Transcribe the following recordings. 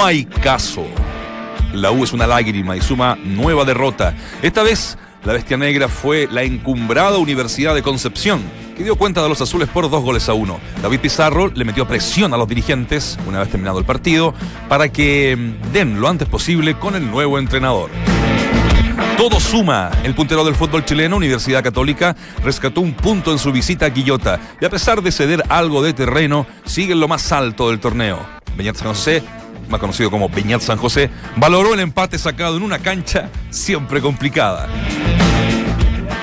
No hay caso. La U es una lágrima y suma nueva derrota. Esta vez, la bestia negra fue la encumbrada Universidad de Concepción, que dio cuenta de los azules por dos goles a uno. David Pizarro le metió presión a los dirigentes, una vez terminado el partido, para que mm, den lo antes posible con el nuevo entrenador. Todo suma. El puntero del fútbol chileno, Universidad Católica, rescató un punto en su visita a Quillota y a pesar de ceder algo de terreno, sigue en lo más alto del torneo. Beñat San José, más conocido como Beñat San José, valoró el empate sacado en una cancha siempre complicada.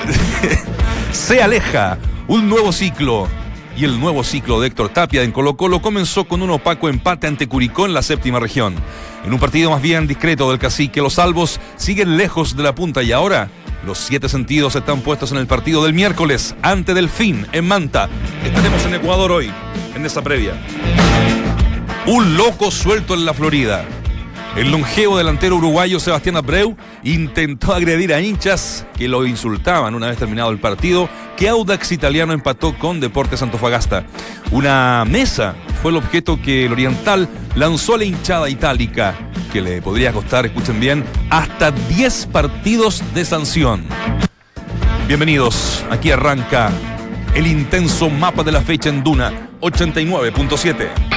Se aleja un nuevo ciclo. Y el nuevo ciclo de Héctor Tapia en Colo Colo comenzó con un opaco empate ante Curicó en la séptima región. En un partido más bien discreto del cacique, los salvos siguen lejos de la punta y ahora los siete sentidos están puestos en el partido del miércoles, ante Delfín, en Manta. Estaremos en Ecuador hoy, en esa previa. Un loco suelto en la Florida. El longevo delantero uruguayo Sebastián Abreu intentó agredir a hinchas que lo insultaban una vez terminado el partido que Audax Italiano empató con Deportes Antofagasta. Una mesa fue el objeto que el Oriental lanzó a la hinchada itálica, que le podría costar, escuchen bien, hasta 10 partidos de sanción. Bienvenidos, aquí arranca el intenso mapa de la fecha en Duna 89.7.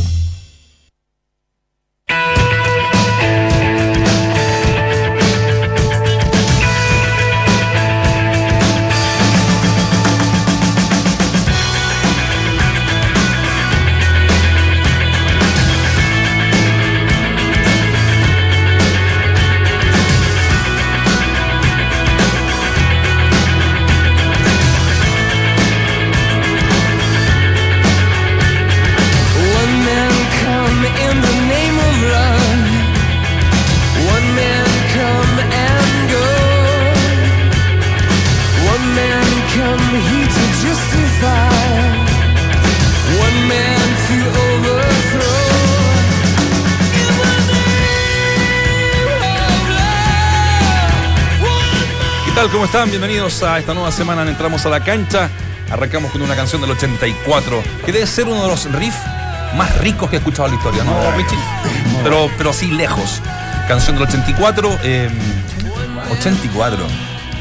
¿Cómo están? Bienvenidos a esta nueva semana en Entramos a la Cancha. Arrancamos con una canción del 84, que debe ser uno de los riffs más ricos que he escuchado en la historia, ¿no, Richie? Pero, pero sí lejos. Canción del 84, eh, 84,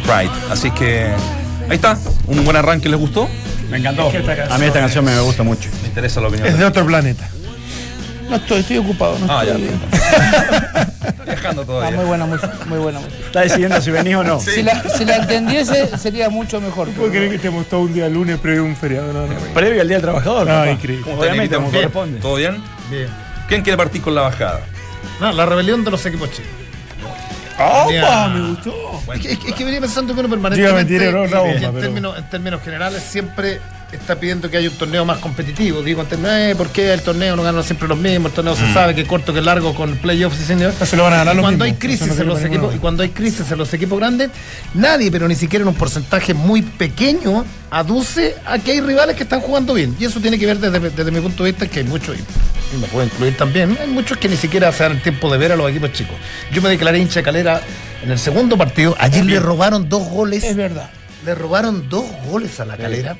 Pride. Así que ahí está, un buen arranque, ¿les gustó? Me encantó. A mí esta canción me gusta mucho. Me interesa la opinión. Es de otro planeta. No estoy, estoy ocupado. No Ah, ya. estoy... Está viajando Ah, todavía. muy buena música, muy buena música. Está decidiendo si venís o no. Si, la, si la entendiese sería mucho mejor. ¿Puedo creer que estemos todo un día lunes previo a un feriado? No, no. Previo al Día del Trabajador. Ah, papá. increíble. ¿Cómo está, Obviamente, como corresponde. ¿Todo bien? Bien. ¿Quién quiere partir con la bajada? No, la rebelión de los equipos chicos. ¡Opa! Me gustó. Es que, es venía pensando que uno permanentemente, mentir, no, en, términos, en términos generales, siempre está pidiendo que haya un torneo más competitivo. Digo, eh, ¿por qué el torneo no gana siempre los mismos? El torneo se sabe que corto, que largo, con playoffs y señor. No se lo van a ganar Y los cuando mismos. hay crisis no en los equipos, y cuando hay crisis en los equipos grandes, nadie, pero ni siquiera en un porcentaje muy pequeño, aduce a que hay rivales que están jugando bien. Y eso tiene que ver desde, desde mi punto de vista que hay muchos, y me puedo incluir también, hay muchos que ni siquiera se dan el tiempo de ver a los equipos chicos. Yo me declaré hincha de calera en el segundo partido. Ayer le robaron dos goles. Es verdad. Le robaron dos goles a la calera.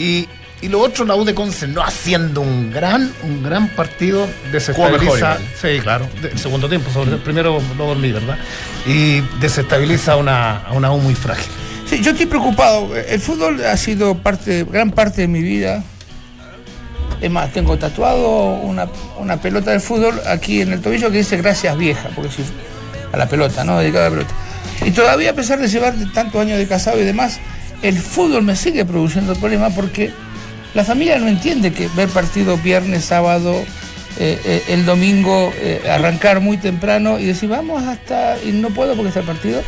Y, y lo otro, la U de Conce no haciendo un gran, un gran partido, desestabiliza. Sí, claro. de- segundo tiempo, sobre el primero lo dormí, ¿verdad? Y desestabiliza a una, a una U muy frágil. Sí, yo estoy preocupado. El fútbol ha sido parte, gran parte de mi vida. Es más, tengo tatuado una, una pelota de fútbol aquí en el tobillo que dice gracias vieja, porque sí, a la pelota, ¿no? Dedicada a la pelota. Y todavía, a pesar de llevar tantos años de casado y demás, el fútbol me sigue produciendo problemas porque la familia no entiende que ver partidos viernes, sábado, eh, eh, el domingo, eh, arrancar muy temprano y decir vamos hasta. y no puedo porque está el partido.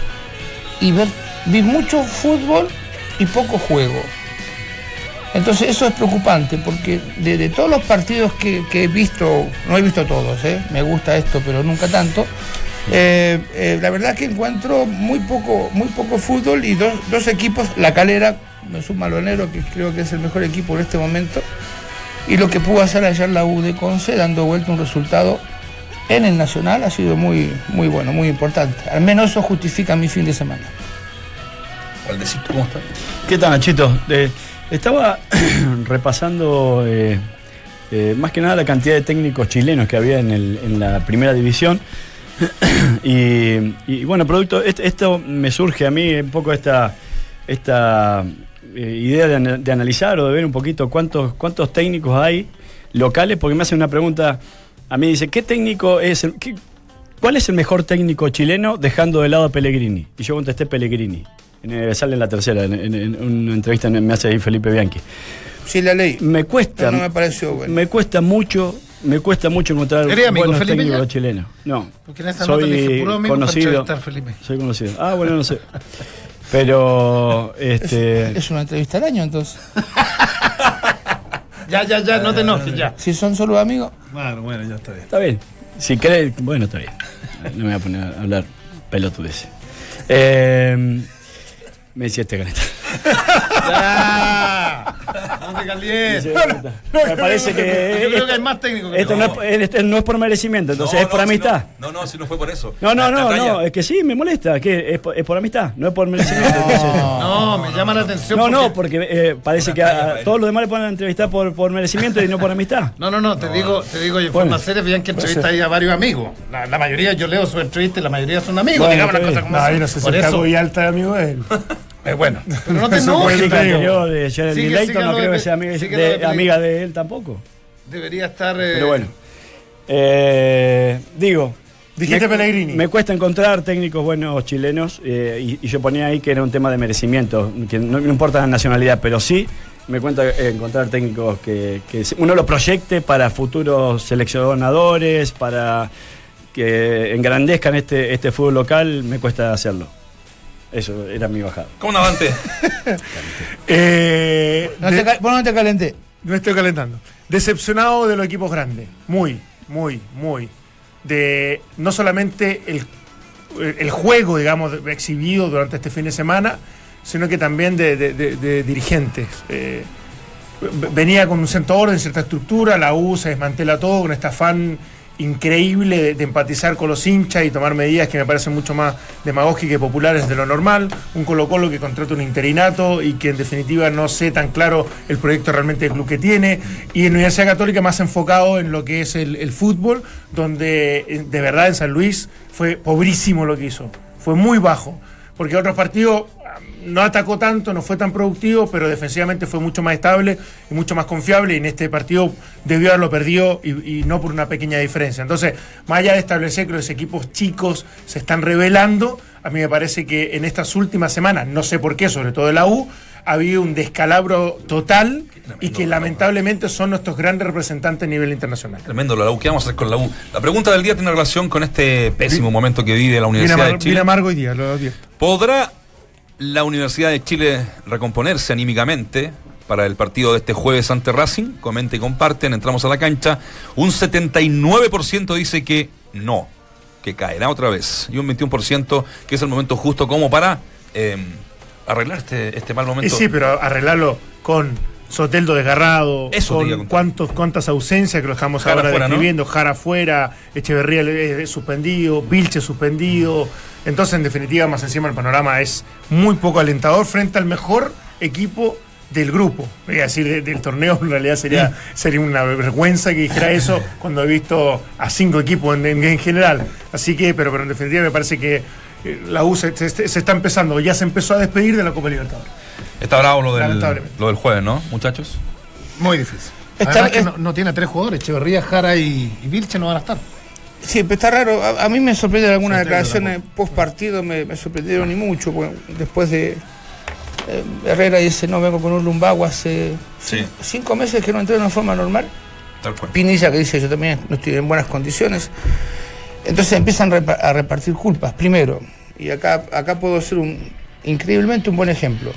Y ver, vi mucho fútbol y poco juego. Entonces eso es preocupante porque de, todos los partidos que, que he visto, no he visto todos, me gusta esto, pero nunca tanto, eh, eh, la verdad que encuentro muy poco, muy poco fútbol y dos, equipos, la calera, me suma lo enero, que creo que es el mejor equipo en este momento, y lo que pudo hacer ayer la U de Conce, dando vuelta un resultado en el Nacional, ha sido muy, muy bueno, muy importante. Al menos eso justifica mi fin de semana. ¿cómo está? ¿Qué tal, Nachito? Estaba repasando eh, más que nada la cantidad de técnicos chilenos que había en, en la primera división. y, y, bueno, producto, est- esto me surge a mí un poco esta, esta eh, idea de, ana- de analizar o de ver un poquito cuántos, cuántos técnicos hay locales, porque me hacen una pregunta, a mí dice, ¿qué técnico es el... qué- ¿Cuál es el mejor técnico chileno dejando de lado a Pellegrini? Y yo contesté Pellegrini. En, eh, sale en la tercera, en, en- en una entrevista en- me hace ahí Felipe Bianchi. Sí, la ley. Me cuesta. No, no me pareció bueno. Me cuesta mucho, me cuesta mucho encontrar ¿Eres amigo, buenos Felipe, técnicos ya? chilenos. No. Porque en esta nota le dije, puro amigo conocido. entrevistar, Felipe. Soy conocido. Ah, bueno, no sé. Pero este Es una entrevista al año, entonces. Ya, ya, ya, no te enojes, ya. Si son solo amigos. Bueno, bueno, ya está bien. está bien. Si crees, bueno, está bien. No me voy a poner a hablar pelotudeces. Eh, me decía este caneta. Ya. No. Me parece que Yo creo que hay más técnicos que esto no es, no por merecimiento, entonces es por amistad. No, no, si no fue por eso. No, no, La- no, la no, es que sí, me molesta, que es, por- es por amistad, no es por merecimiento. entonces- No, me llama la atención. No, no, porque- porque eh, parece que a, a todos los demás le ponen a entrevistar por, por merecimiento y no por amistad. No, no, no, te digo, te digo, y en Bueno. seria, bien que entrevista ahí a varios amigos. La, la mayoría, yo leo sus entrevistas y la mayoría son amigos, Bueno, digamos las cosas como No, yo no sé si Por eso, y Alta amigo de él. Es bueno. Pero no te enojes, anterior de Sigue, Layton sigue no creo que sea amiga, de- amiga de él tampoco. Debería estar. eh, Pero bueno. Eh, digo. Dijiste me, Pellegrini. Me cuesta encontrar técnicos buenos chilenos eh, y, y yo ponía ahí que era un tema de merecimiento, que no, no importa la nacionalidad, pero sí me cuenta eh, encontrar técnicos que, que uno lo proyecte para futuros seleccionadores, para que engrandezcan este, este fútbol local, me cuesta hacerlo. Eso era mi bajada. ¿Cómo Navante? Eh, No de- vos no te calenté. No estoy calentando. Decepcionado de los equipos grandes. Muy, muy, muy. De no solamente el, el juego, digamos, exhibido durante este fin de semana, sino que también de, de- de- de dirigentes. Eh, venía con un cierto orden, cierta estructura, la U se desmantela todo con este afán increíble de, empatizar con los hinchas y tomar medidas que me parecen mucho más demagógicas y populares de lo normal. Un Colo Colo que contrata un interinato y que en definitiva no sé tan claro el proyecto realmente del club que tiene. Y en Universidad Católica más enfocado en lo que es el, fútbol, donde eh, de verdad en San Luis fue pobrísimo lo que hizo. Fue muy bajo. Porque otros partidos no atacó tanto, no fue tan productivo, pero defensivamente fue mucho más estable y mucho más confiable. Y en este partido debió haberlo perdido y, y no por una pequeña diferencia. Entonces, más allá de establecer que los equipos chicos se están revelando, a mí me parece que en estas últimas semanas, no sé por qué, sobre todo de la U, ha habido un descalabro total y que lamentablemente son nuestros grandes representantes a nivel internacional. Tremendo la U. ¿Qué vamos a hacer con la U? La pregunta del día tiene relación con este pésimo momento que vive la Bien, Universidad de bien Chile. amargo hoy día, lo advierto. ¿Podrá la Universidad de Chile recomponerse anímicamente para el partido de este jueves ante Racing? Comenta y comparten, entramos a la cancha. Un 79% dice que no, que caerá otra vez. Y un 21% que es el momento justo como para eh, arreglar este, este mal Y momento. sí, pero arreglarlo con Soteldo desgarrado, Eso con cuántos, cuántas ausencias que lo estamos Jara ahora fuera, ¿no? describiendo, Jara fuera, Echeverría eh, suspendido, Vilche suspendido. Entonces, en definitiva, más encima el panorama es muy poco alentador frente al mejor equipo del grupo. Voy a decir, de- del torneo en realidad sería, sería una vergüenza que dijera eso cuando he visto a cinco equipos en, en- en general. Así que, pero, pero en definitiva me parece que eh, la U se, se- se está empezando, ya se empezó a despedir de la Copa Libertadores. Está bravo lo del, lo del jueves, ¿no, muchachos? Muy difícil. Está- Además que es- no, no tiene a tres jugadores, Echeverría, Jara y, y Vilche no van a estar. Sí, pero está raro. A, a mí me sorprenden algunas declaraciones post partido, me, me sorprendieron y mucho. después de. eh, Herrera dice: No, vengo con un lumbago hace Sí. cinco meses que no entreno de forma normal. Tal cual. Pinilla que dice: Yo también no estoy en buenas condiciones. Entonces empiezan a repartir culpas. Primero, y acá, acá puedo ser un increíblemente un buen ejemplo.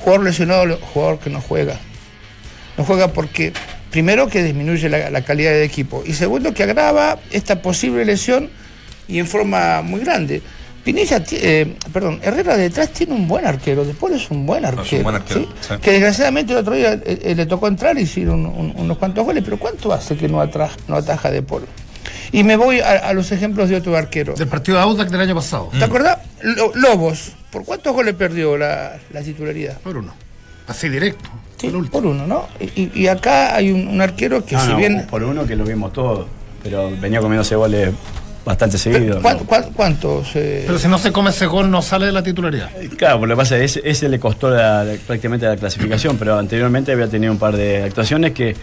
Jugador lesionado, jugador que no juega. No juega porque, primero, que disminuye la, la calidad del equipo. Y segundo, que agrava esta posible lesión y en forma muy grande. Pinilla, eh, perdón, Herrera detrás tiene un buen arquero, después es un buen arquero. es un buen arquero, ¿sí? sí. Que desgraciadamente el otro día eh, eh, le tocó entrar y hicieron un- unos cuantos goles, pero ¿cuánto hace que no, atra- no ataja de polo? Y me voy a, a los ejemplos de otro arquero. Del partido de Audac del año pasado. ¿Te acordás? Lo- Lobos, ¿por cuántos goles perdió la, la titularidad? Por uno. Así directo. Sí, por uno, ¿no? Y, acá hay un, un arquero que No, si no, bien... por uno que lo vimos todo, pero venía comiéndose goles bastante seguido. ¿Cuán- ¿no? cuán- ¿Cuántos? eh, Pero si no se come ese gol, no sale de la titularidad. Claro, por lo que pasa es ese, ese le costó la- prácticamente la clasificación, pero anteriormente había tenido un par de actuaciones que,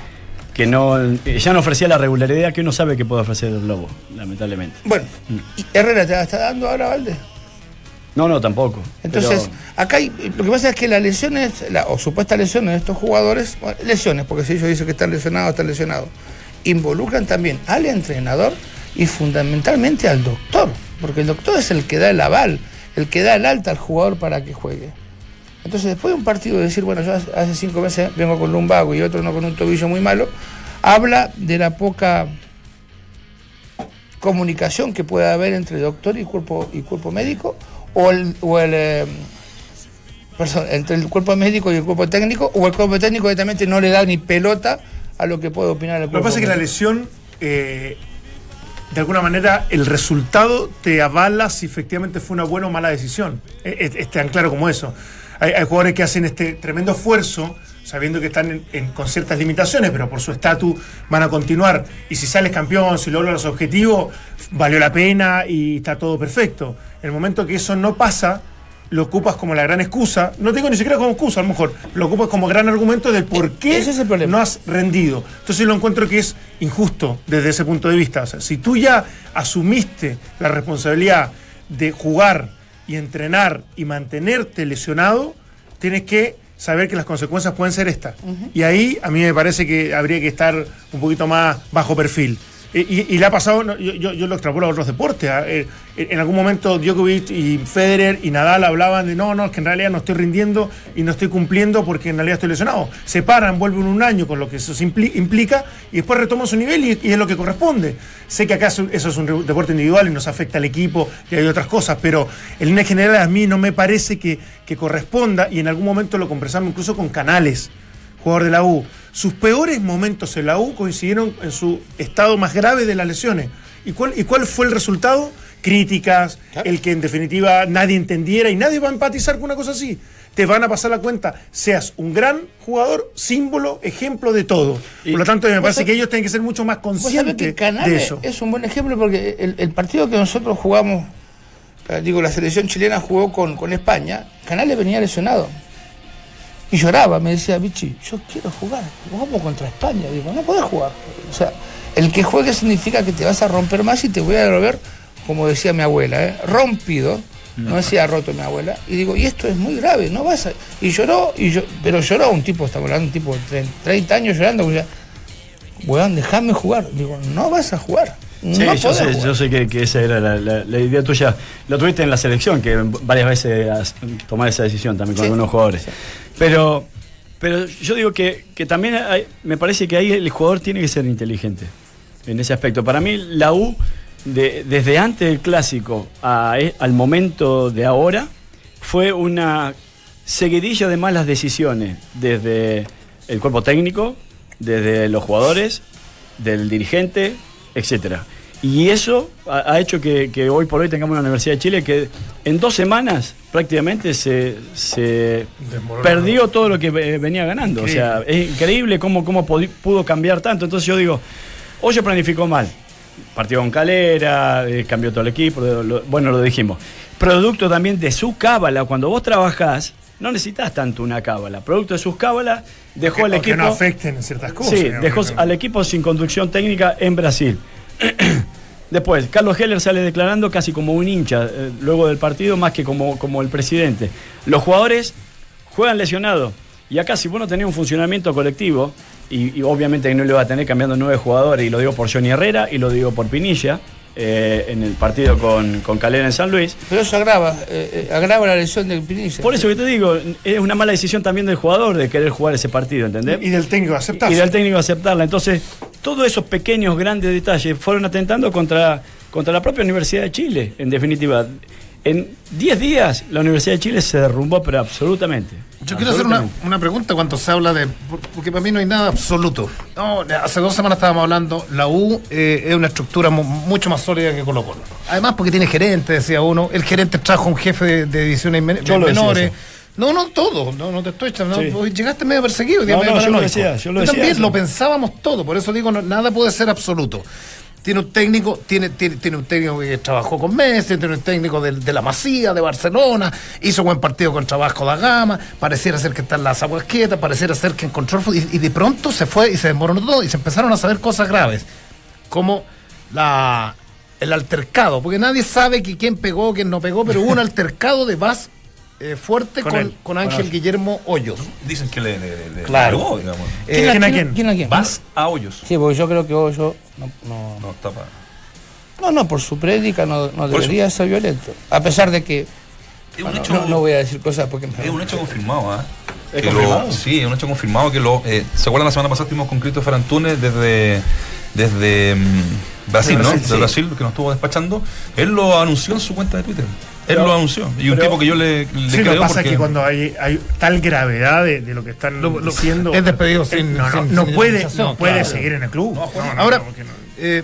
que no ya no ofrecía la regularidad que uno sabe que puede ofrecer el Lobo, lamentablemente. Bueno, ¿y Herrera te la está dando ahora, Valde? No, no, tampoco. Entonces, pero- acá hay, lo que pasa es que las lesiones, la- o supuestas lesiones de estos jugadores, bueno, lesiones, porque si ellos dicen que están lesionados, están lesionados, involucran también al entrenador y fundamentalmente al doctor, porque el doctor es el que da el aval, el que da el alta al jugador para que juegue. Entonces, después de un partido de decir, bueno, yo hace hace cinco meses vengo con lumbago y otro no con un tobillo muy malo, habla de la poca comunicación que puede haber entre doctor y cuerpo y cuerpo médico o el, o el eh, perdón, entre el cuerpo médico y el cuerpo técnico o el cuerpo técnico directamente no le da ni pelota a lo que puede opinar el Lo que cuerpo pasa es que la lesión, eh, de alguna manera, el resultado te avala si efectivamente fue una buena o mala decisión. Eh, Es, es tan claro como eso. Hay, hay jugadores que hacen este tremendo esfuerzo, sabiendo que están en- en- con ciertas limitaciones, pero por su estatus van a continuar. Y si sales campeón, si logras los objetivos, valió la pena y está todo perfecto. En el momento que eso no pasa, lo ocupas como la gran excusa, no te digo ni siquiera como excusa, a lo mejor, lo ocupas como gran argumento del por qué Ese es el problema. no has rendido. Entonces lo encuentro que es injusto desde ese punto de vista. O sea, si tú ya asumiste la responsabilidad de jugar y entrenar y mantenerte lesionado, tienes que saber que las consecuencias pueden ser estas. Y ahí a mí me parece que habría que estar un poquito más bajo perfil. Y, y- le ha pasado, yo, yo- yo lo extrapolo a otros deportes. ¿ah? Eh, en algún momento Djokovic y Federer y Nadal hablaban de no, no, es que en realidad no estoy rindiendo y no estoy cumpliendo porque en realidad estoy lesionado. Se paran, vuelven un año con lo que eso implica y después retoman su nivel y, es lo que corresponde. Sé que acá eso es un deporte individual y nos afecta al equipo y hay otras cosas, pero en línea general a mí no me parece que, que corresponda y en algún momento lo conversamos incluso con Canales jugador de la U. Sus peores momentos en la U coincidieron en su estado más grave de las lesiones. ¿Y cuál, y cuál fue el resultado? Críticas, el que en definitiva nadie entendiera y nadie va a empatizar con una cosa así. Te van a pasar la cuenta, seas un gran jugador, símbolo, ejemplo de todo. Por lo tanto, me parece que ellos tienen que ser mucho más conscientes que de eso. es un buen ejemplo porque el, el partido que nosotros jugamos, eh, digo, la selección chilena jugó con, con España, Canales venía lesionado. Y lloraba, me decía, Vichy, yo quiero jugar, vamos contra España. Digo, no podés jugar. O sea, el que juegue significa que te vas a romper más y te voy a volver, como decía mi abuela, ¿eh? rompido. No decía roto mi abuela. Y digo, y esto es muy grave, no vas a. Y lloró, y yo, pero lloró un tipo, estamos hablando un tipo de 30 años llorando, weón, déjame jugar. Digo, no vas a jugar. Sí, yo sé, yo sé que, que esa era la, la- la idea tuya. Lo tuviste en la selección, que varias veces has tomado esa decisión también con Sí. algunos jugadores. Pero, pero yo digo que, que también hay- me parece que ahí el jugador tiene que ser inteligente en ese aspecto. Para mí, la U, de- desde antes del clásico a- e- al momento de ahora, fue una seguidilla de malas decisiones desde el cuerpo técnico, desde los jugadores, del dirigente, etcétera. Y eso ha, ha hecho que, que hoy por hoy tengamos una Universidad de Chile que en dos semanas prácticamente se, se perdió todo lo que eh, venía ganando. O sea, es increíble cómo, cómo pudo cambiar tanto. Entonces yo digo, Hoyo planificó mal. Partió con Calera, eh, cambió todo el equipo, lo- bueno, lo dijimos. Producto también de su cábala, cuando vos trabajás, no necesitas tanto una cábala. Producto de sus cábalas, dejó que equipo... no afecten en ciertas cosas. Sí, dejó ¿no? al equipo sin conducción técnica en Brasil. Después, Carlos Heller sale declarando casi como un hincha eh, luego del partido, más que como, como el presidente. Los jugadores juegan lesionados. Y acá, si vos no tenés un funcionamiento colectivo, y, y obviamente no lo va a tener cambiando nueve jugadores, y lo digo por Johnny Herrera y lo digo por Pinilla, eh, en el partido con, con Calera en San Luis. Pero eso agrava, eh, eh, agrava la lesión del Pinilla. Por eso que te digo, es una mala decisión también del jugador de querer jugar ese partido, ¿entendés? Y del técnico aceptar. y del técnico aceptarla. Entonces, todos esos pequeños, grandes detalles fueron atentando contra, contra la propia Universidad de Chile, en definitiva. En 10 días la Universidad de Chile se derrumbó, pero absolutamente. Yo quiero hacer una, una pregunta cuando se habla de. por- Porque para mí no hay nada absoluto. No, hace dos semanas estábamos hablando, la U eh, es una estructura mu- mucho más sólida que Colo Colo. Además, porque tiene gerente, decía uno. El gerente trajo un jefe de, de divisiones men- Yo menores. No, no todo, no, no te estoy echando. Sí. no, llegaste medio perseguido, No, medio no, yo lo decía, yo lo decía también lo pensábamos todo, por eso digo, no- nada puede ser absoluto. Tiene un técnico, tiene, tiene, tiene un técnico que trabajó con Messi, tiene un técnico de, de la Masía, de Barcelona, hizo buen partido contra Vasco da Gama, pareciera ser que está en las aguas quietas, pareciera ser que encontró y, y de pronto se fue y se desmoronó todo y se empezaron a saber cosas graves, como la el altercado, porque nadie sabe que quién pegó, quién no pegó, pero hubo un altercado de Vaz eh, fuerte Con con, él. con Ángel Guillermo Hoyos. Dicen que le, le, le- Claro. le pegó, digamos. Eh, ¿Quién a quién? ¿Quién a quién? Vas a hoyos. Sí, porque yo creo que Hoyo no, no, No, está pa- no, no, por su prédica no, no eso. debería ser violento. A pesar de que Es un bueno, hecho, no, no voy a decir cosas porque me es un hecho confirmado, ¿ah? Sí, es un hecho confirmado que lo. eh, ¿Se acuerdan la semana pasada estuvimos con Christopher Antunes desde, desde mm, Brasil, ¿no? Brasil, De. Brasil, que nos estuvo despachando. Él lo anunció en su cuenta de Twitter. Él Pero- lo anunció. Y un pero- tipo que yo le, le Sí, lo que pasa porque. es que cuando hay, hay tal gravedad de, de lo que están Lo- lo- diciendo. es despedido eh, sin- no, no, sin- no sin puede, no puede claro. seguir en el club. No, no, no, Ahora, eh,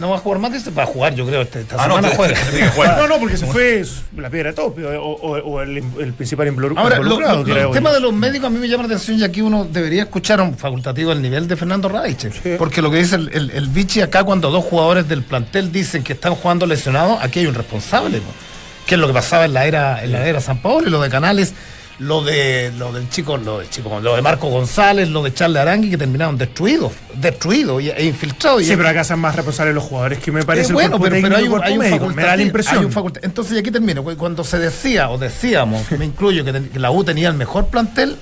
no va a jugar más, dice, va a jugar, yo creo, este- esta Ah, no, semana juega. No, no, porque se fue la piedra de tope o, o- o el, el principal involucrado. Ahora, lo- involucrado, el tema de los médicos a mí me llama la atención y aquí uno debería escuchar a un facultativo del nivel de Fernando Raiche. Porque lo que dice el, el, el Vichy acá cuando dos jugadores del plantel dicen que están jugando lesionados, aquí hay un responsable. ¿no? Que es lo que pasaba en la era, en la era San Paulo y lo de Canales, lo de lo del chico, lo del chico, lo de Marco González, lo de Charles Arangui que terminaron destruidos, destruidos e infiltrados. Y- Sí, pero acá son más responsables los jugadores que me parece Eh, bueno, pero, pero hay un, hay un médico, me da la impresión. hay un Entonces, y aquí termino. cu- Cuando se decía, o decíamos, me incluyo, que, ten- que la U tenía el mejor plantel,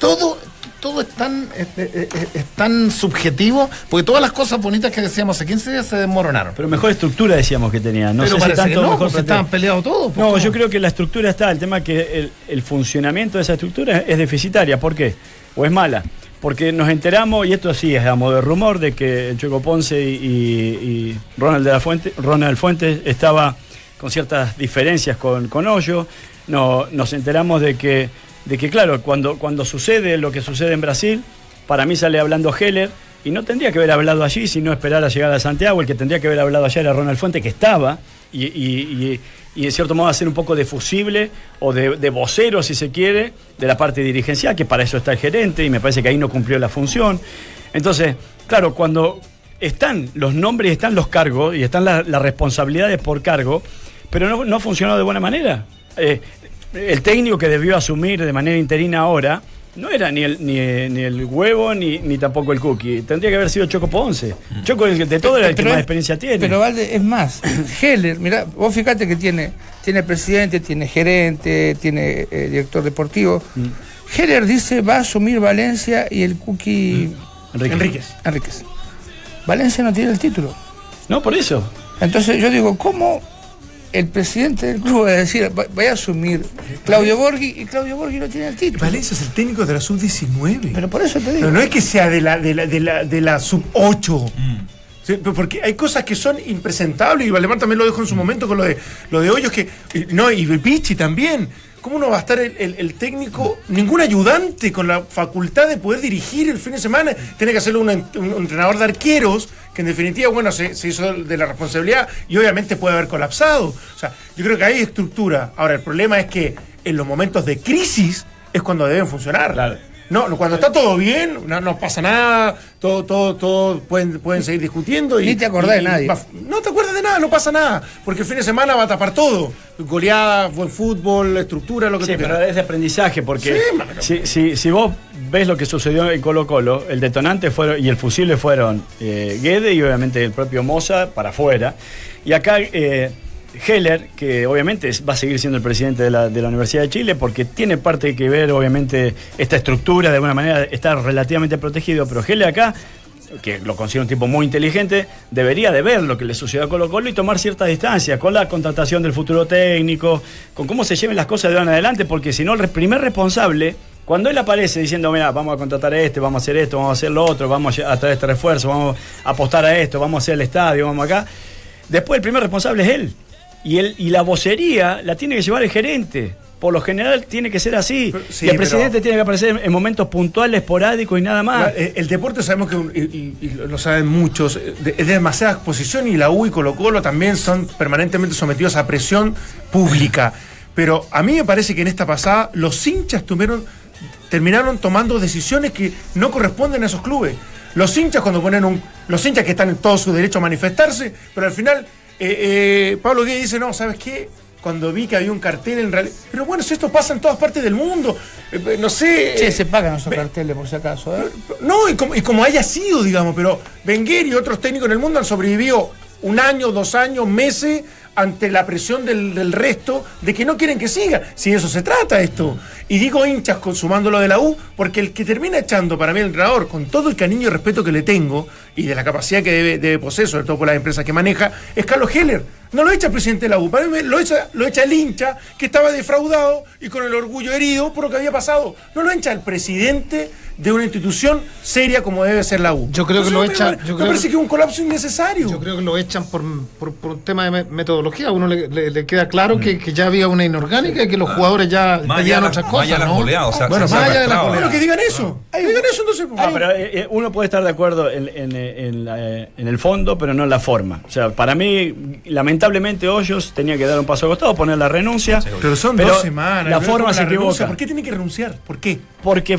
todo, todo es tan, es, es- es- es tan subjetivo, porque todas las cosas bonitas que decíamos hace 15 días se desmoronaron. Pero mejor estructura decíamos que tenía. No Pero sé si parece tanto que no, mejor plantel. estaban peleados todos. No, ¿cómo? yo creo que la estructura está. El tema es que el, el funcionamiento de esa estructura es deficitaria. ¿Por qué? ¿O es mala? Porque nos enteramos, y esto sí es a modo de rumor, de que Choco Ponce y Ronald, de la Fuente, Ronald Fuentes estaba con ciertas diferencias con, con Hoyo. No, nos enteramos de que, de que claro, cuando, cuando sucede lo que sucede en Brasil, para mí sale hablando Heller, y no tendría que haber hablado allí, sino esperar a llegar a Santiago. El que tendría que haber hablado allá era Ronald Fuente, que estaba, y, y- en cierto modo hacer un poco de fusible o de, de vocero, si se quiere, de la parte dirigencial, que para eso está el gerente, y me parece que ahí no cumplió la función. Entonces, claro, cuando están los nombres y están los cargos, y están la- las responsabilidades por cargo, pero no, no ha funcionado de buena manera. Eh, el técnico que debió asumir de manera interina ahora no era ni el, ni, ni el huevo ni, ni tampoco el cookie. Tendría que haber sido Choco Ponce. Choco, el que de todo, era el que Pero más es- experiencia tiene. Pero Valde, es más, Heller, mira, vos fíjate que tiene, tiene presidente, tiene gerente, tiene eh, director deportivo. Mm. Heller dice va a asumir Valencia y el Cookie Enrique. Enríquez. Enríquez. Valencia no tiene el título. No, por eso. Entonces yo digo, ¿cómo el presidente del club va a decir, va, va a asumir Claudio Borghi y Claudio Borghi no tiene el título? Valencia es el técnico de la sub-19. Pero por eso te digo. Pero no es que sea de la, de la, de la, de la sub-8. Sí, pero porque hay cosas que son impresentables y Valdemar también lo dijo en su momento con lo de lo de Hoyos que no y Pichi también ¿Cómo no va a estar el, el- técnico, ningún ayudante con la facultad de poder dirigir el fin de semana? Tiene que hacerlo un entrenador de arqueros, que en definitiva, bueno, se, se hizo de la responsabilidad y obviamente puede haber colapsado. O sea, yo creo que hay estructura. Ahora, el problema es que en los momentos de crisis es cuando deben funcionar. Claro. No, no, cuando está todo bien, no, no pasa nada, todo, todo, todo pueden, pueden seguir discutiendo. Y, Ni te acordás y- de nadie. va- no te acuerdas de nada, no pasa nada. Porque el fin de semana va a tapar todo. Goleadas, buen fútbol, estructura, lo que Sí, tú pero es de aprendizaje, porque Sí, mano. si, si- si vos ves lo que sucedió en Colo Colo, el detonante fueron, y el fusible fueron eh, Guede y obviamente el propio Moza para afuera. Y acá eh, Heller, que obviamente va a seguir siendo el presidente de la, Universidad de Chile, porque tiene parte que ver, obviamente, esta estructura, de alguna manera está relativamente protegido, pero Heller acá que lo considero un tipo muy inteligente, debería de ver lo que le sucedió a Colo Colo y tomar ciertas distancias con la contratación del futuro técnico, con cómo se lleven las cosas de ahora en adelante, porque si no, el primer responsable, cuando él aparece diciendo, mira, vamos a contratar a este, vamos a hacer esto, vamos a hacer lo otro, vamos a traer este refuerzo, vamos a apostar a esto, vamos a hacer el estadio, vamos acá, después el primer responsable es él. Y, el, y la vocería la tiene que llevar el gerente. Por lo general tiene que ser así. Pero- sí, y el presidente tiene que aparecer en, en momentos puntuales, esporádicos y nada más. La- eh, el deporte sabemos que, y, lo saben muchos, eh, de- es de demasiada exposición y la U y Colo Colo también son permanentemente sometidos a presión pública. Pero a mí me parece que en esta pasada los hinchas tuvieron, terminaron tomando decisiones que no corresponden a esos clubes. Los hinchas cuando ponen un... Los hinchas que están en todo su derecho a manifestarse, pero al final eh, eh, Pablo Díaz dice, no, ¿sabes qué? Cuando vi que había un cartel en realidad... Pero bueno, si esto pasa en todas partes del mundo, eh, no sé... Che, eh, se pagan esos carteles por si acaso, ¿eh? no, y como, y como haya sido, digamos, pero Wenger y otros técnicos en el mundo han sobrevivido un año, dos años, meses ante la presión del, resto de que no quieren que siga. Si de eso se trata esto. Y digo hinchas consumando lo de la U, porque el que termina echando para mí el entrenador, con todo el cariño y respeto que le tengo y de la capacidad que debe, debe poseer, sobre todo por las empresas que maneja, es Carlos Heller. No lo echa el presidente de la U, para lo echa, lo echa el hincha que estaba defraudado y con el orgullo herido por lo que había pasado. No lo echa el presidente de una institución seria como debe ser la U. Yo creo que lo me- echa- Me, yo me creo parece que- que es un colapso innecesario. Yo creo que lo echan por, por- por un tema de me- metodología. A uno le, le- le queda claro que, que ya había una inorgánica y que los jugadores ya pedían otras las- más allá cosas. de ¿no? o sea, bueno, se más allá de. Bueno, que digan eso. Que digan eso entonces. pues. Ah, pero eh, eh, uno puede estar de acuerdo en, en- en la- en el fondo, pero no en la forma. O sea, para mí, lamentablemente, Hoyos tenía que dar un paso al costado, poner la renuncia. Pero son Pero dos semanas. La forma se equivoca. ¿Por qué tiene que renunciar? ¿Por qué? Porque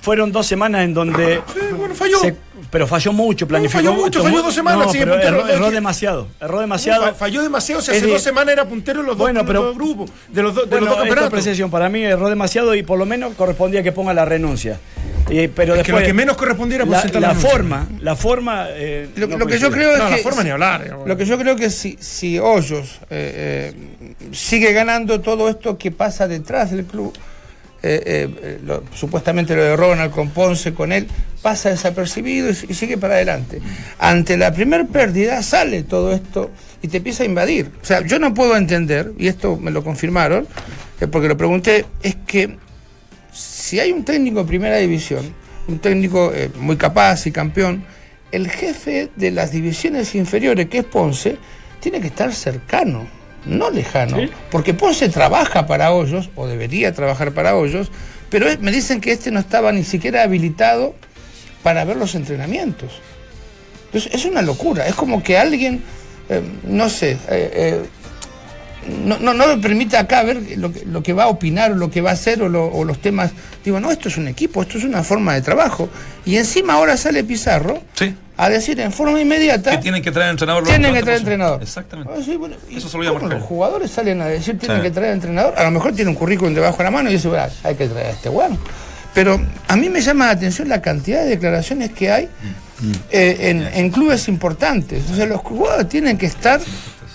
fueron dos semanas en donde. Eh, bueno, falló. se- pero falló mucho, planificó falló mucho, tomó- falló dos semanas, No, sigue pero puntero erró, demasiado. Erró demasiado. Fa- Falló demasiado. Si Es hace de- dos semanas era puntero en los, Bueno, dos, pero- dos grupos, de los, dos- de Bueno, los dos campeonatos. Para mí erró demasiado y por lo menos correspondía que ponga la renuncia. Y- pero Es que después, lo que menos correspondía era la, la forma, la forma. eh, Lo, no lo que yo creo es No, que. la forma ni hablar. digamos. Lo que yo creo que si, si Hoyos eh, eh, sigue ganando todo esto que pasa detrás del club, eh, eh, lo- supuestamente lo de Ronald con Ponce, con él, pasa desapercibido y, sigue para adelante. Ante la primer pérdida sale todo esto y te empieza a invadir. O sea, yo no puedo entender, y esto me lo confirmaron, eh, porque lo pregunté, es que si hay un técnico en primera división, un técnico eh, muy capaz y campeón, el jefe de las divisiones inferiores, que es Ponce, tiene que estar cercano, no lejano. Porque Ponce trabaja para Hoyos, o debería trabajar para Hoyos, pero me dicen que este no estaba ni siquiera habilitado para ver los entrenamientos. Entonces, es una locura, es como que alguien, eh, no sé, eh, eh, no, no, no me permite acá ver lo que, lo que va a opinar, o lo que va a hacer o, lo- o los temas. Digo, no, esto es un equipo, esto es una forma de trabajo. Y encima ahora sale Pizarro Sí. A decir en forma inmediata. Que tienen que traer entrenador. Tienen que traer entrenador. Exactamente. Ah, sí, bueno, ¿y Eso se lo voy a cómo marcar. Los jugadores salen a decir tienen Sí. que traer entrenador. A lo mejor tiene un currículum debajo de la mano y dice, "Bueno, hay que traer a este bueno. Pero a mí me llama la atención la cantidad de declaraciones que hay Mm. eh, en, en clubes importantes. O sea, los jugadores tienen que estar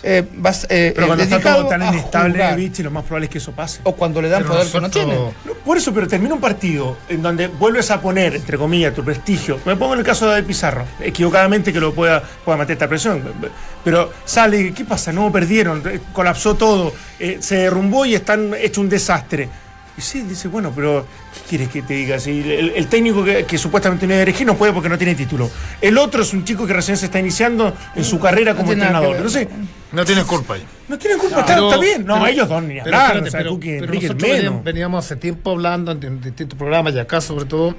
eh, eh, Pero cuando está todo tan inestable. Vichy, lo más probable es que eso pase. o cuando le dan Pero poder que no nosotros- tienen. Por eso, pero termina un partido en donde vuelves a poner, entre comillas, tu prestigio. Me pongo en el caso de Pizarro, equivocadamente que lo pueda, pueda meter esta presión. Pero sale, ¿qué pasa? No perdieron, eh, colapsó todo, eh, se derrumbó y están hecho un desastre. Y sí, dice, bueno, pero ¿qué quieres que te diga? Si el, el técnico que, que supuestamente no debe elegir no puede porque no tiene título. El otro es un chico que recién se está iniciando en su carrera No como que entrenador. No sé, No tienes culpa ahí. no tienen culpa, está, Pero- está bien. No, pero- ellos dos ni pero hablar. espérate, o sea, pero- pero Enrique, nosotros menos. veníamos, veníamos hace tiempo hablando en, en distintos programas y acá sobre todo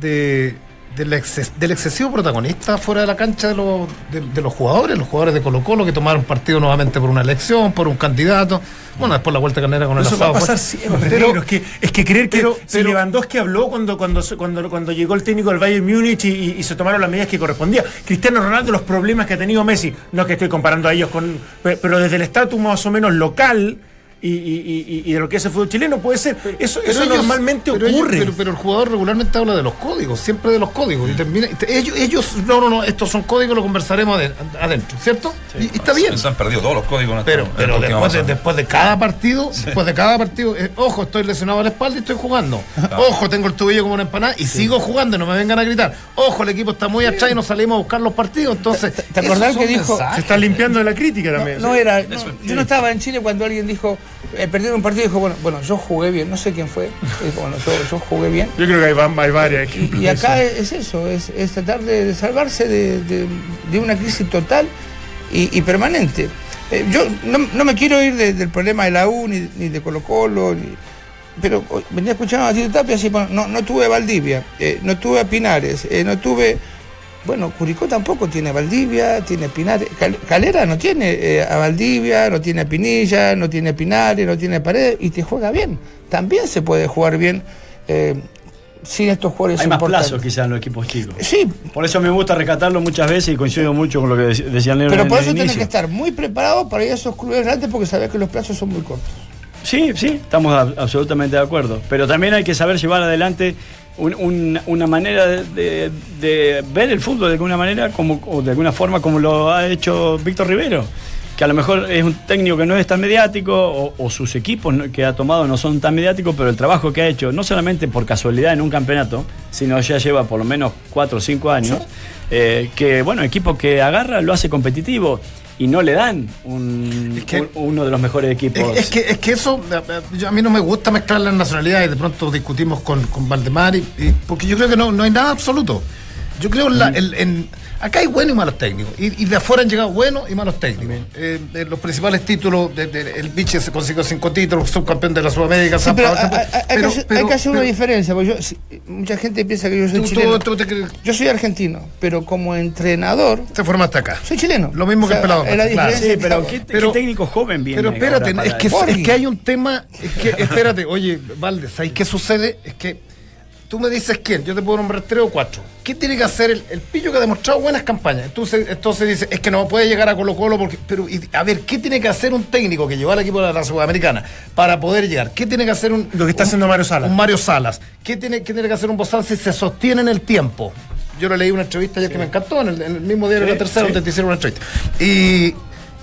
de, del, exces- del excesivo protagonista fuera de la cancha de los, de, de los jugadores, los jugadores de Colo Colo que tomaron partido nuevamente por una elección, por un candidato. Bueno, después la vuelta carnera con el Eso va a asado. pasar siempre, Pero- negro. es, que, es que creer que pero- si pero- Lewandowski habló cuando, cuando, cuando, cuando llegó el técnico del Bayern Múnich y, y- y se tomaron las medidas que correspondía. Cristiano Ronaldo, los problemas que ha tenido Messi, no es que estoy comparando a ellos con. pe- Pero desde el estatus más o menos local y, y- y- y de lo que es el fútbol chileno puede ser. Eso, Pero eso ellos- normalmente pero ellos- ocurre. pero, pero el jugador regularmente habla de los códigos, siempre de los códigos. Y termina, ellos, ellos, no, no, no, estos son códigos, lo conversaremos ade- adentro, ¿cierto? y, y está bien. Se han perdido todos los códigos. Pero, en pero después, de, después de cada partido, después de cada partido, eh, ojo, estoy lesionado a la espalda y estoy jugando. Ojo, tengo el tobillo como una empanada y sigo jugando, no me vengan a gritar. Ojo, el equipo está muy atrás y nos salimos a buscar los partidos. Entonces, ¿Te- te acordás que dijo- mensajes. se está limpiando de la crítica también. no era, no, yo no estaba en Chile cuando alguien dijo, eh, perdieron un partido y dijo, bueno, bueno, yo jugué bien, no sé quién fue, dijo, bueno, yo, yo jugué bien. Yo creo que hay, hay varias. Y, y acá es eso, es, es tratar de, de salvarse de, de- de una crisis total y, y permanente. Eh, yo no, no me quiero ir de- del problema de la U, ni, ni de Colo Colo, ni- pero oh, venía escuchando a Tito Tapia, así, bueno, no, no tuve Valdivia, eh, no tuve a Pinares, eh, no tuve... Bueno, Curicó tampoco tiene Valdivia, tiene Pinares. Cal- Calera no tiene eh, a Valdivia, no tiene a Pinilla, no tiene a Pinares, no tiene a Paredes y te juega bien. También se puede jugar bien eh, sin estos jugadores Hay más importantes. plazo quizás en los equipos chicos. Sí, Por eso me gusta rescatarlo muchas veces y coincido mucho con lo que dec- decía Leo pero por eso tienes que estar muy preparado para ir a esos clubes grandes porque sabes que los plazos son muy cortos. Sí, sí, estamos a- absolutamente de acuerdo. Pero también hay que saber llevar adelante un- un- una manera de, ver el fútbol de alguna manera, como, o de alguna forma como lo ha hecho Víctor Rivero. Que a lo mejor es un técnico que no es tan mediático, o, o sus equipos que ha tomado no son tan mediáticos, pero el trabajo que ha hecho, no solamente por casualidad en un campeonato, sino ya lleva por lo menos cuatro o cinco años, eh, que bueno, equipo que agarra lo hace competitivo y no le dan un- Es que- un- uno de los mejores equipos. Es, es que, es que eso, yo- a mí no me gusta mezclar las nacionalidades, de pronto discutimos con, con Valdemar, y, y- porque yo creo que no, no hay nada absoluto. Yo creo en, la- el- en- acá hay buenos y malos técnicos, y, y de afuera han llegado buenos y malos técnicos. Eh, de los principales títulos, de- de- el Biche se consiguió cinco títulos, subcampeón de la Sudamérica, Sí, San pero Pablo, hay, que pero- hacer, pero- hay que hacer una pero- diferencia, porque yo, si- mucha gente piensa que yo soy tú- chileno. tú te crees- Yo soy argentino, pero como entrenador te formaste acá. soy chileno. Lo mismo que el pelado la claro. Sí, pero. ¿qué, Pero- qué técnico joven viene? Pero espérate, es que, eso? es que hay un tema, es que, espérate, oye, Valdes, ¿sabes qué sucede? Es que tú me dices quién, yo te puedo nombrar tres o cuatro. ¿Qué tiene que hacer el, el pillo que ha demostrado buenas campañas? Entonces, entonces dice, es que no puede llegar a Colo Colo porque. Pero, y- a ver, ¿qué tiene que hacer un técnico que lleva al equipo de la Sudamericana para poder llegar? ¿Qué tiene que hacer un. Lo que está un- haciendo Mario Salas. Un Mario Salas. ¿Qué tiene, qué tiene que hacer un Bozán si se sostiene en el tiempo? Yo le leí una entrevista ayer que me encantó, en el, en el mismo diario de la tercera, donde te hicieron una entrevista. Y.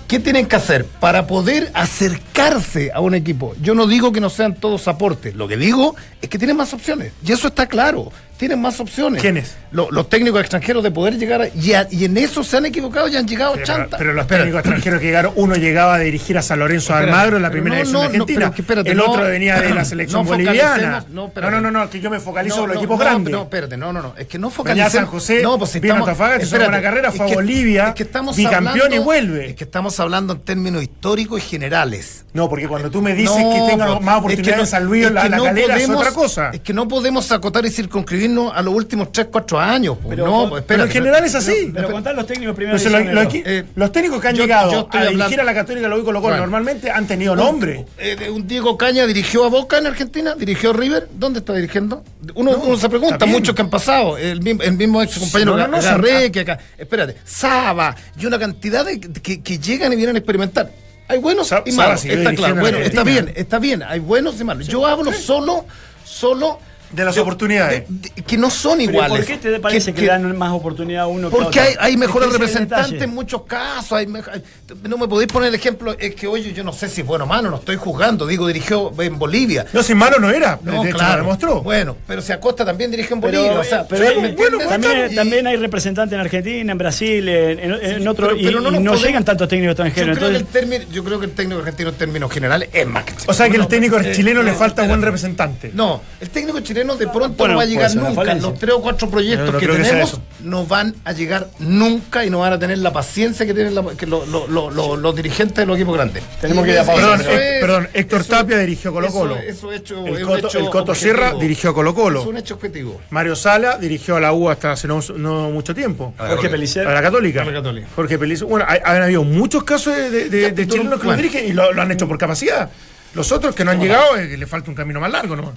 ¿Qué tienen que hacer para poder acercarse a un equipo? Yo no digo que no sean todos aportes, lo que digo es que tienen más opciones. Y eso está claro, tienen más opciones. ¿Quiénes? Lo- los técnicos extranjeros de poder llegar a, y, a- y en eso se han equivocado y han llegado Pero, chanta. pero los Espera. técnicos extranjeros que llegaron, uno llegaba a dirigir a San Lorenzo Almagro en la primera no, edición no, de no, Argentina. pero que espérate, el otro venía de la selección boliviana. no, No, no, no, que yo me focalizo en los equipos grandes. No, espérate, no, no, no. Es que no focalicemos. San José, no, pues si estamos- una espérate, buena carrera, fue a Bolivia, es que estamos bicampeón hablando- y vuelve. Es que estamos hablando en términos históricos y generales. No, porque cuando tú me dices No, que tenga pues, más es oportunidades que no- en San Luis es la, que la no calera podemos- es otra cosa. Es que no podemos acotar y circunscribirnos a los últimos 3, 4 años. pues. Pero- no, pues, pero en general es así. Pero contar los técnicos primero. Lo- lo- Eh, los técnicos que han yo- llegado yo estoy a dirigir hablando- a la Católica lo Colo Colo Bueno. normalmente han tenido nombre. Eh, un Diego Caña dirigió a Boca en Argentina, dirigió a River. ¿Dónde está dirigiendo? Uno, uno se pregunta, muchos que han pasado. El, mismo- el mismo ex compañero No, no, no, Garré, que acá. Espérate, Saba y una cantidad de que, que llegan y vienen a experimentar. Hay buenos y malos. Está claro. Bueno, está bien, está bien. Hay buenos y malos. Yo hablo solo, solo De las oportunidades. de- de- que no son Pero iguales. ¿Por qué te parece que, le dan más oportunidad a uno que a Porque otro? hay, hay Es mejores que representantes en muchos casos. Hay no me podéis poner el ejemplo, es que oye, yo no sé si es bueno o malo, no estoy juzgando. Digo, dirigió en Bolivia. No, si malo no era. No, de hecho, claro. lo demostró. Bueno, pero si Acosta también dirigió en Pero, Bolivia. o sea, pero bueno, también, Y- también hay representantes en Argentina, en Brasil, en, en- en otro, pero- y, pero no podemos- llegan tantos técnicos yo, extranjeros. creo que el Entonces, término, yo creo que el técnico argentino en términos generales es más que O sea que el técnico eh, chileno le falta buen representante. No, el técnico chileno de pronto Bueno, no va a llegar una nunca. Los tres o cuatro proyectos no que tenemos no van a llegar nunca y no van a tener la paciencia que tienen la- que lo- lo- lo- lo- los dirigentes de los equipos grandes. Tenemos que ir a. Perdón, es- perdón, Héctor eso- Tapia dirigió Colo Colo. Eso, eso hecho, El Coto- hecho el Coto objetivo. Sierra dirigió Colo Colo. Es un hecho objetivo. Mario Sala dirigió a la U hasta hace no, no mucho tiempo. A la Jorge Católica. Pellicer. A la Católica. A la Católica. Jorge Pellicer. Bueno, hay- han habido muchos casos de, de- chilenos que lo dirigen y lo, lo han hecho por capacidad. Los otros que no han llegado, eh, le falta un camino más largo, ¿no?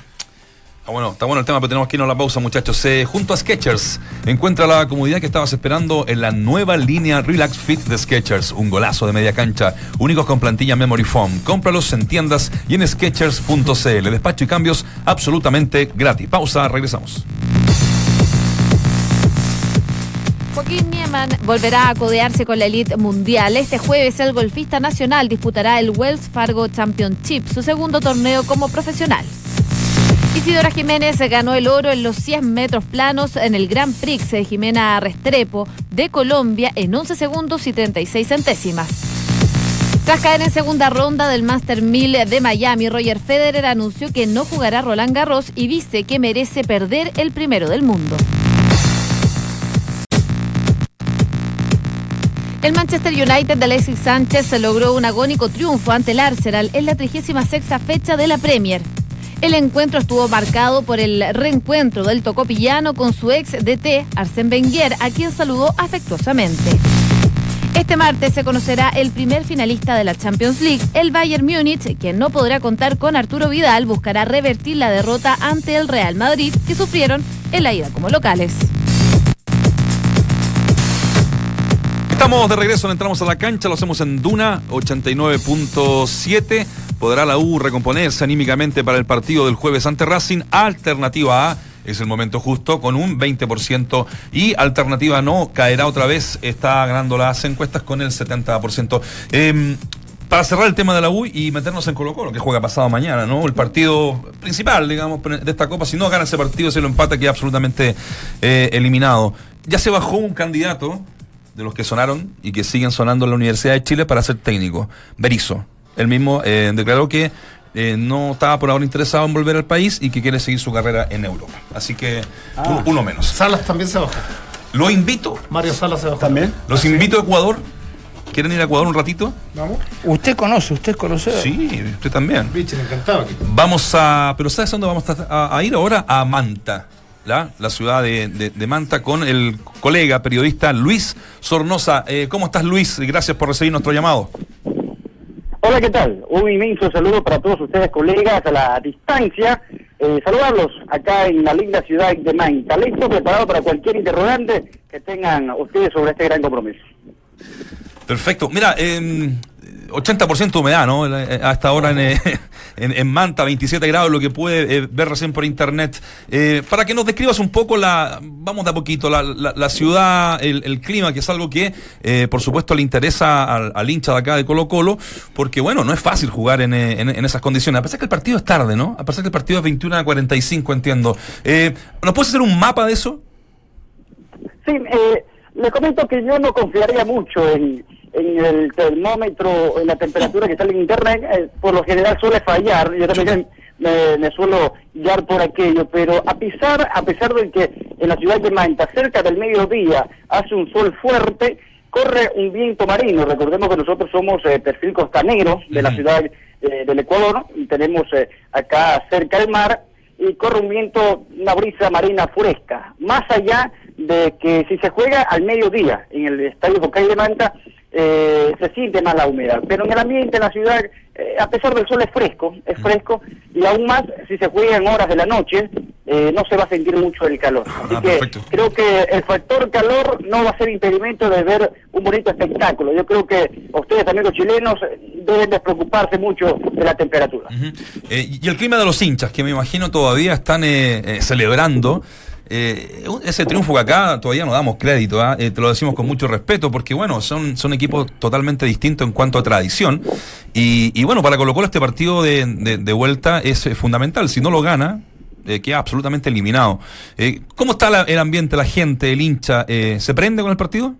Ah, bueno, está bueno el tema, pero tenemos que irnos a la pausa, muchachos. Eh, junto a Sketchers, encuentra la comodidad que estabas esperando en la nueva línea Relax Fit de Sketchers. Un golazo de media cancha, únicos con plantilla Memory Foam. Cómpralos en tiendas y en Sketchers.cl. Despacho y cambios absolutamente gratis. Pausa, regresamos. Joaquín Nieman volverá a codearse con la elite mundial. Este jueves el golfista nacional disputará el Wells Fargo Championship, su segundo torneo como profesional. Isidora Jiménez ganó el oro en los 100 metros planos en el Grand Prix de Jimena Restrepo de Colombia en 11 segundos y 36 centésimas. Tras caer en segunda ronda del Master 1000 de Miami, Roger Federer anunció que no jugará Roland Garros y dice que merece perder el primero del mundo. El Manchester United de Alexis Sánchez logró un agónico triunfo ante el Arsenal en la 36 fecha de la Premier. El encuentro estuvo marcado por el reencuentro del tocopillano con su ex DT, Arsène Wenger, a quien saludó afectuosamente. Este martes se conocerá el primer finalista de la Champions League, el Bayern Múnich, quien no podrá contar con Arturo Vidal, buscará revertir la derrota ante el Real Madrid, que sufrieron en la ida como locales. Estamos de regreso, entramos a la cancha, lo hacemos en Duna 89.7. Podrá la U recomponerse anímicamente para el partido del jueves ante Racing. Alternativa A es el momento justo con un 20% y alternativa no caerá otra vez. Está ganando las encuestas con el 70%. Eh, para cerrar el tema de la U y meternos en Colo Colo, que juega pasado mañana, ¿no? El partido principal, digamos, de esta Copa. Si no gana ese partido, se lo empata, queda absolutamente eh, eliminado. Ya se bajó un candidato de los que sonaron y que siguen sonando en la Universidad de Chile para ser técnico, Berizo. Él mismo eh, declaró que eh, no estaba por ahora interesado en volver al país y que quiere seguir su carrera en Europa. Así que Ah. uno menos. Salas también se bajó. Lo invito, Mario Salas se bajó. ¿También? los invito a Ecuador. ¿Quieren ir a Ecuador un ratito? Vamos. ¿Usted conoce? ¿Usted conoce? Sí, usted también. Bicho, encantado aquí. Vamos a. Pero ¿sabes dónde vamos a, a- a ir ahora? A Manta. La, la ciudad de, de- de Manta con el colega periodista Luis Sornosa. Eh, ¿Cómo estás Luis? Gracias por recibir nuestro llamado. Hola, ¿qué tal? Un inmenso saludo para todos ustedes, colegas, a la distancia. Eh, saludarlos acá en la linda ciudad de Manta. Listo, preparado para cualquier interrogante que tengan ustedes sobre este gran compromiso. Perfecto. Mira, eh, 80% humedad, ¿no? Eh, Hasta ahora en, eh, en, en Manta, 27 grados, lo que puede eh, ver recién por internet. Eh, para que nos describas un poco la, vamos de a poquito, la, la, la ciudad, el, el clima, que es algo que, eh, por supuesto, le interesa al, al hincha de acá de Colo Colo, porque, bueno, no es fácil jugar en, en, esas condiciones. A pesar que el partido es tarde, ¿no? A pesar que el partido es 21 a 45, entiendo. ¿Nos puedes hacer un mapa de eso? Sí, le comento que yo no confiaría mucho en, en el termómetro, en la temperatura que sale en internet. eh, por lo general suele fallar. Yo también me, me suelo guiar por aquello, pero a pesar, a pesar de que en la ciudad de Manta, cerca del mediodía, hace un sol fuerte, corre un viento marino. Recordemos que nosotros somos eh, perfil costanero de la ciudad eh, del Ecuador y tenemos eh, acá cerca el mar y corre un viento, una brisa marina fresca. Más allá de que si se juega al mediodía en el estadio Bocay de Manta, eh, se siente más la humedad. Pero en el ambiente, en la ciudad, eh, a pesar del sol es fresco, es fresco, y aún más si se juega en horas de la noche, eh, no se va a sentir mucho el calor. Así Ah, que perfecto. creo que el factor calor no va a ser impedimento de ver un bonito espectáculo. Yo creo que ustedes, amigos chilenos, deben despreocuparse mucho de la temperatura. Eh, y el clima de los hinchas, que me imagino todavía están eh, celebrando. Eh, ese triunfo que acá todavía no damos crédito, ¿ah? Eh, te lo decimos con mucho respeto, porque bueno, son, son equipos totalmente distintos en cuanto a tradición. Y, y bueno, para Colo este partido de, de- vuelta es eh, fundamental. Si no lo gana, eh, queda absolutamente eliminado. ¿Cómo está la- el ambiente, la gente, el hincha? ¿Se prende con el partido?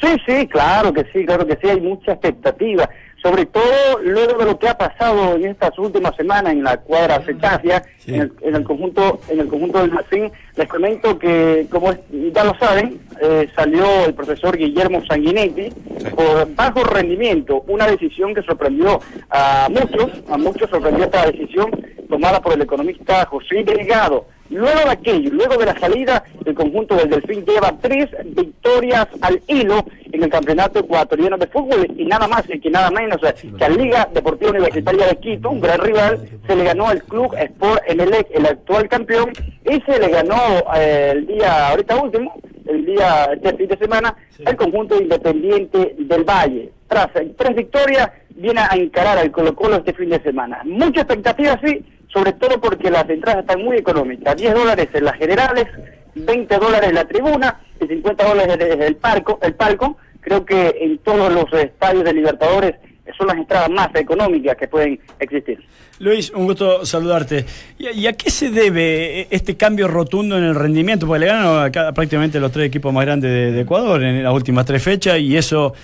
Sí, sí, claro que sí, claro que sí, hay mucha expectativa, sobre todo luego de lo que ha pasado en estas últimas semanas en la cuadra Cetafia, Sí. en, el, en el conjunto en el conjunto del Racing, les comento que, como ya lo saben, eh, salió el profesor Guillermo Sanguinetti por bajo rendimiento, una decisión que sorprendió a muchos, a muchos sorprendió esta decisión tomada por el economista José Delgado. Luego de aquello, luego de la salida, el conjunto del Delfín lleva tres victorias al hilo en el campeonato ecuatoriano de fútbol y nada más y que nada menos que a Liga Deportiva Universitaria de Quito, un gran rival, se le ganó al club Sport Emelec, el actual campeón, y se le ganó eh, el día, ahorita último, el día, este fin de semana, el conjunto Independiente del Valle. Tras eh, tres victorias, viene a encarar al Colo Colo este fin de semana. Mucha expectativa, sí, sobre todo porque las entradas están muy económicas. 10 dólares en las generales, 20 dólares en la tribuna y 50 dólares desde el palco. El palco. Creo que en todos los estadios de Libertadores son las entradas más económicas que pueden existir. Luis, un gusto saludarte. ¿Y a, qué se debe este cambio rotundo en el rendimiento? Porque le ganan prácticamente los tres equipos más grandes de, de Ecuador en las últimas tres fechas y eso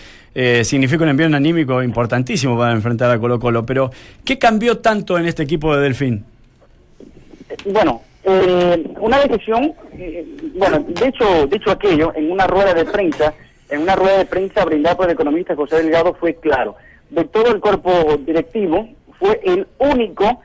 eh, significa un envío anímico importantísimo para enfrentar a Colo Colo. Pero, ¿qué cambió tanto en este equipo de Delfín? Bueno, eh, una decisión, eh, bueno, de hecho, dicho aquello, en una rueda de prensa, en una rueda de prensa brindada por el economista José Delgado fue claro. De todo el cuerpo directivo, fue el único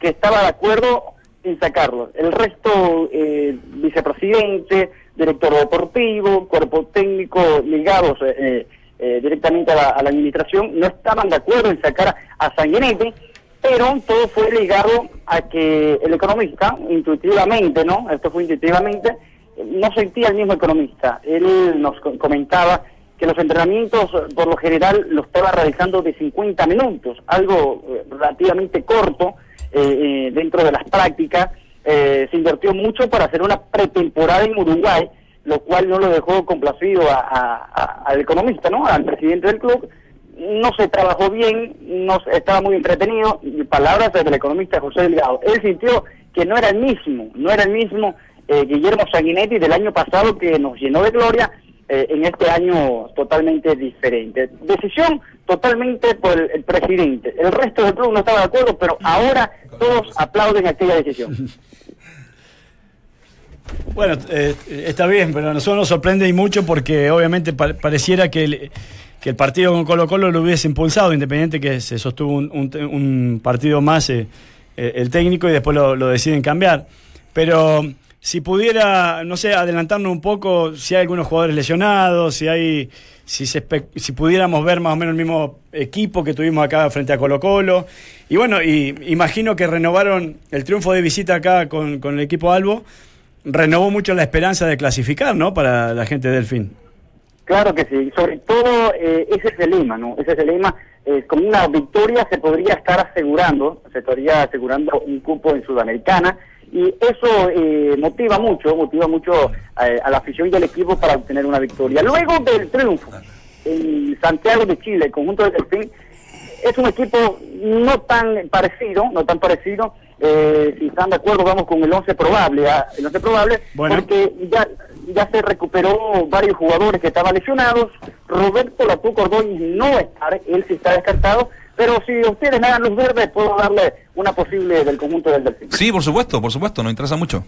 que estaba de acuerdo en sacarlo. El resto, eh, vicepresidente, director deportivo, cuerpo técnico, ligados eh, eh, directamente a la, administración, no estaban de acuerdo en sacar a Sanguinetti, pero todo fue ligado a que el economista, intuitivamente, ¿no? Esto fue intuitivamente, no sentía el mismo economista. Él nos co- comentaba que los entrenamientos, por lo general, los estaba realizando de 50 minutos, algo eh, relativamente corto eh, eh, dentro de las prácticas. Eh, se invirtió mucho para hacer una pretemporada en Uruguay, lo cual no lo dejó complacido a- al economista, ¿no? Al presidente del club. No se trabajó bien, no estaba muy entretenido. Y palabras del economista José Delgado. Él sintió que no era el mismo, no era el mismo eh, Guillermo Sanguinetti del año pasado que nos llenó de gloria, eh, en este año totalmente diferente. Decisión totalmente por el, el presidente. El resto del club no estaba de acuerdo, pero ahora todos aplauden aquella decisión. Bueno, eh, está bien, pero a nosotros nos sorprende y mucho porque obviamente pa- pareciera que el, que el partido con Colo Colo lo hubiese impulsado, independiente que se sostuvo un, partido más eh, eh, el técnico y después lo, deciden cambiar. Pero si pudiera, no sé, adelantarnos un poco, si hay algunos jugadores lesionados, si hay, si, se si pudiéramos ver más o menos el mismo equipo que tuvimos acá frente a Colo Colo. Y bueno, y imagino que renovaron el triunfo de visita acá con el equipo Albo renovó mucho la esperanza de clasificar, ¿no? Para la gente del fin. Claro que sí, sobre todo eh, ese es el lema, ¿no? Ese es el lema. Eh, con una victoria se podría estar asegurando, se estaría asegurando un cupo en Sudamericana y eso eh, motiva mucho, motiva mucho a la afición y al equipo para obtener una victoria. Luego del triunfo en Santiago de Chile, el conjunto del Delfín, es un equipo no tan parecido, no tan parecido. Eh, si están de acuerdo, vamos con el 11 probable, ah, el 11 probable, Bueno. porque ya ya se recuperó varios jugadores que estaban lesionados. Roberto Latuco Ordóñez no está, él sí está descartado, pero si ustedes me dan luz verde, puedo darle una posible del conjunto del Delfín. Sí, por supuesto, por supuesto, nos interesa mucho.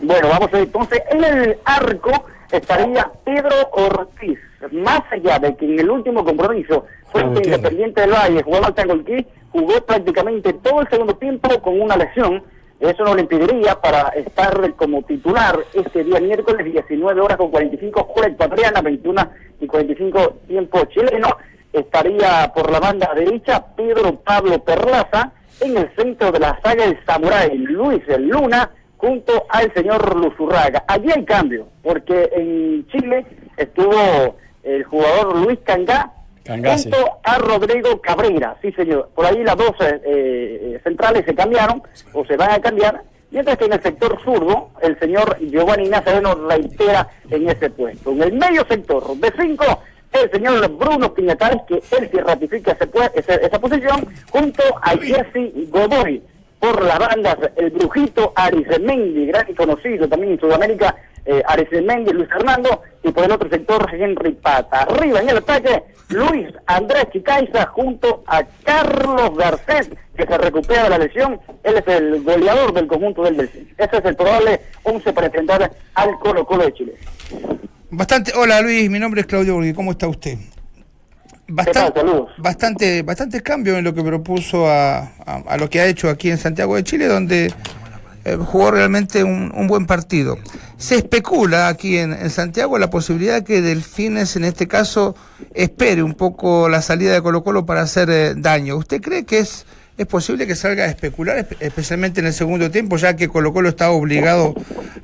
Bueno, vamos a ver, entonces en el arco estaría Pedro Ortiz. Más allá de que en el último compromiso Entiendo. Independiente del Valle jugaba al Tangolquí, jugó prácticamente todo el segundo tiempo con una lesión. Eso no le impediría para estar como titular este día miércoles 19 horas con 45 hora ecuatoriana, 21 y 45 tiempo chileno. Estaría por la banda derecha Pedro Pablo Perlaza, en el centro de la saga el Samurai Luis Luna, junto al señor Luzurraga. Allí hay cambio, porque en Chile estuvo el jugador Luis Cangá Junto a Rodrigo Cabrera, sí señor. Por ahí las dos eh, eh, centrales se cambiaron o se van a cambiar, mientras que en el sector zurdo el señor Giovanni Nazareno reitera en ese puesto. En el medio sector de cinco, el señor Bruno Piñatares, que él sí ratifica ese pue- ese- esa posición, junto a Jesse Godoy. Por las bandas, el brujito Arisemendi, gran y conocido también en Sudamérica, eh, Arisemendi, Luis Fernando, y por el otro sector, Henry Pata. Arriba en el ataque, Luis Andrés Chicaiza junto a Carlos Garcés, que se recupera de la lesión. Él es el goleador del conjunto del Delfín. Ese es el probable 11 para enfrentar al Colo Colo de Chile. Bastante, hola Luis, mi nombre es Claudio Borghi, ¿cómo está usted? Bastante, bastante, bastante cambio en lo que propuso a, a- a lo que ha hecho aquí en Santiago de Chile, donde eh, jugó realmente un, un buen partido. Se especula aquí en, en Santiago la posibilidad que Delfines en este caso espere un poco la salida de Colo Colo para hacer eh, daño. ¿Usted cree que es, es posible que salga a especular, espe- especialmente en el segundo tiempo, ya que Colo Colo está obligado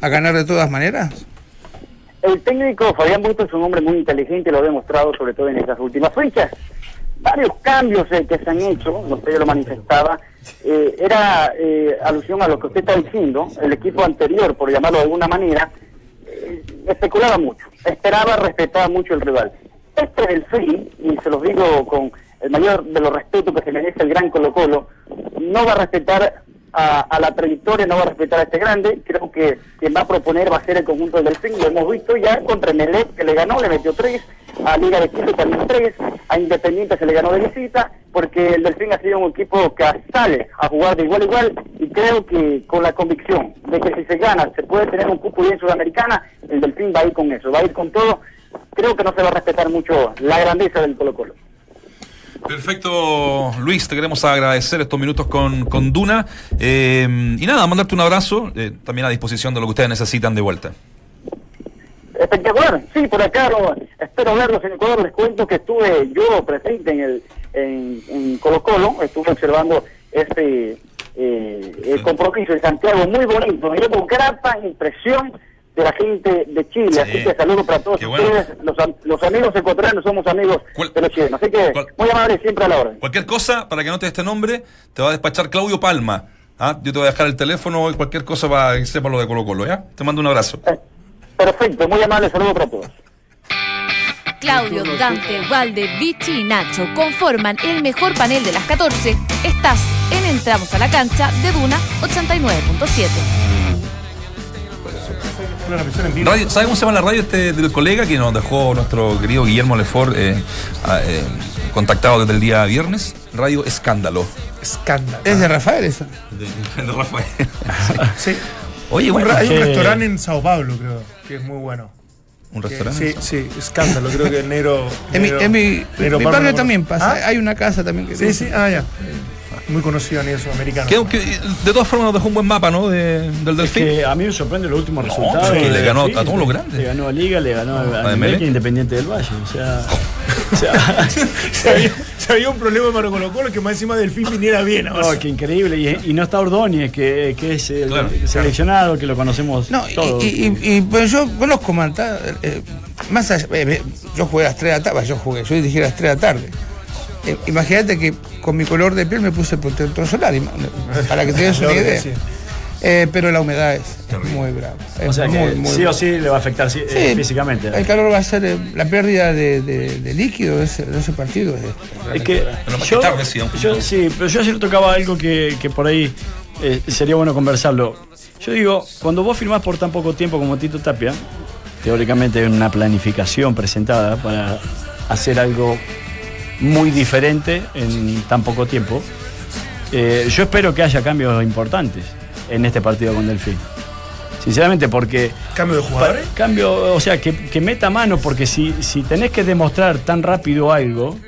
a ganar de todas maneras? El técnico Fabián Busto es un hombre muy inteligente, lo ha demostrado sobre todo en estas últimas fechas. Varios cambios eh, que se han hecho, usted lo manifestaba, eh, era eh, alusión a lo que usted está diciendo, el equipo anterior, por llamarlo de alguna manera, eh, especulaba mucho, esperaba, respetaba mucho el rival. Este del fin, y se los digo con el mayor de los respetos que se merece el gran Colo Colo, no va a respetar a, a la trayectoria, no va a respetar a este grande. Creo que quien va a proponer va a ser el conjunto del Delfín. Lo hemos visto ya contra Melec, que le ganó, le metió tres. A Liga de Quito también tres. A Independiente se le ganó de visita, porque el Delfín ha sido un equipo que sale a jugar de igual a igual. Y creo que con la convicción de que si se gana, se puede tener un cupo bien sudamericana, el Delfín va a ir con eso, va a ir con todo. creo que no se va a respetar mucho la grandeza del Colo Colo. Perfecto, Luis, te queremos agradecer estos minutos con, con Duna. Eh, y nada, mandarte un abrazo, eh, también a disposición de lo que ustedes necesitan de vuelta. Espectacular, sí, por acá lo- espero verlos en Ecuador. Les cuento que estuve yo presente en el en, en Colo Colo, estuve observando este eh, el compromiso de Santiago, muy bonito, me dio con grata impresión de la gente de Chile, Sí. así que saludo para todos bueno. ustedes, los, los amigos ecuatorianos somos amigos ¿Cuál- de los chilenos, así que cuál- muy amable siempre a la orden. Cualquier cosa, para que anotes este nombre, te va a despachar Claudio Palma. ¿ah? Yo te voy a dejar el teléfono y cualquier cosa para que sepa lo de Colo Colo, ¿ya? Te mando un abrazo. Eh, Perfecto, muy amable, saludo para todos. Claudio, Dante, Valde, Vichy y Nacho conforman el mejor panel de las 14. Estás en Entramos a la cancha de Duna 89.7. Una transmisión en vivo. Radio, ¿Sabe cómo se llama la radio este del colega que nos dejó nuestro querido Guillermo Lefort eh, ah, eh, contactado desde el día viernes? Radio Escándalo. Escándalo. Es de Rafael eso. De, de Rafael. Sí. Oye, bueno, hay un que- restaurante en Sao Paulo, creo, que es muy bueno. un restaurante. Sí, sí, escándalo, creo que el negro. En mi, en mi, negro mi Palma barrio también pasa. ¿Ah? Hay una casa también que Sí, sí, ah, ya. Muy conocido en eso, americano. Que- que, de todas formas nos dejó un buen mapa, ¿no? De- del Es Delfín. que a mí me sorprende los últimos resultados. que le ganó Delfín. a todos los grandes. Le ganó a Liga, le ganó a, a a Independiente del Valle. O sea, o sea, si, había, un problema para Colo Colo que más encima del fin viniera bien. no, qué increíble. Y, y no está Ordóñez, que, que es el Claro, seleccionado, que lo conocemos No, y, todos. y, y- y, pues yo conozco Manta, eh, más allá, eh, yo jugué a las 3 de la tarde, yo jugué, yo dirigí a las 3 de la tarde. Eh, Imagínate que con mi color de piel me puse protector solar, para que te des una idea. Eh, pero la humedad es, es muy brava. Es o sea, que muy, muy sí o sí le va a afectar sí, eh, físicamente. El calor va a ser, eh, la pérdida de, de- de líquido de ese, de ese partido. es- Es que Pero yo, tarde, sí, aunque- yo- sí, pero yo ayer tocaba algo que, que por ahí eh, sería bueno conversarlo. Yo digo, cuando vos firmás por tan poco tiempo como Tito Tapia, teóricamente hay una planificación presentada para hacer algo muy diferente en tan poco tiempo. eh, yo espero que haya cambios importantes en este partido con Delfín. Sinceramente, porque Cambio de jugadores. Cambio, o sea, que, que meta mano, porque si, si tenés que demostrar tan rápido algo,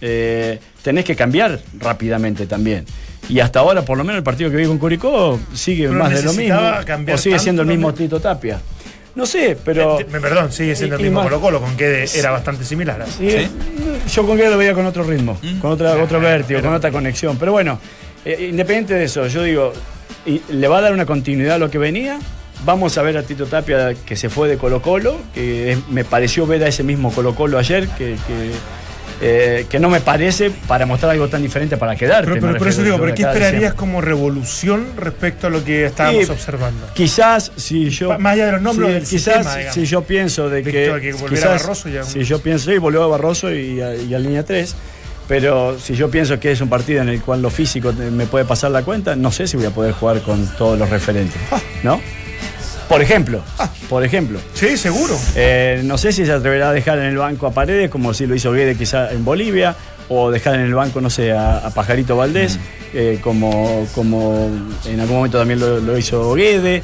eh, tenés que cambiar rápidamente también. Y hasta ahora, por lo menos el partido que vi con Curicó sigue Pero más de lo mismo. O sigue siendo el mismo. Tito Tapia. No sé, pero. Eh, Me perdón, sigue siendo el y- mismo más- Colo Colo, con que era bastante similar. Sí, Yo con que lo veía con otro ritmo, con otra, otro vértigo, con otra conexión. Pero bueno, eh, independiente de eso, yo digo, y- ¿le va a dar una continuidad a lo que venía? Vamos a ver a Tito Tapia que se fue de Colo Colo, que es- me pareció ver a ese mismo Colo Colo ayer, que, que, eh, que no me parece para mostrar algo tan diferente para quedarte. Pero, pero por eso digo, ¿pero qué esperarías como revolución respecto a lo que estábamos observando? Quizás si yo. Más allá de los nombres sí, del quizás sistema, digamos. si yo pienso de que. Que volviera quizás, Barroso y a un- Si yo pienso, y volvió a Barroso y a, y a línea 3. Pero si yo pienso que es un partido en el cual lo físico me puede pasar la cuenta, no sé si voy a poder jugar con todos los referentes. ¿No? Por ejemplo, por ejemplo. Sí, seguro. Eh, no sé si se atreverá a dejar en el banco a Paredes, como si lo hizo Guede quizá en Bolivia, o dejar en el banco, no sé, a, a Pajarito Valdés, eh, como, como en algún momento también lo, lo hizo Guede.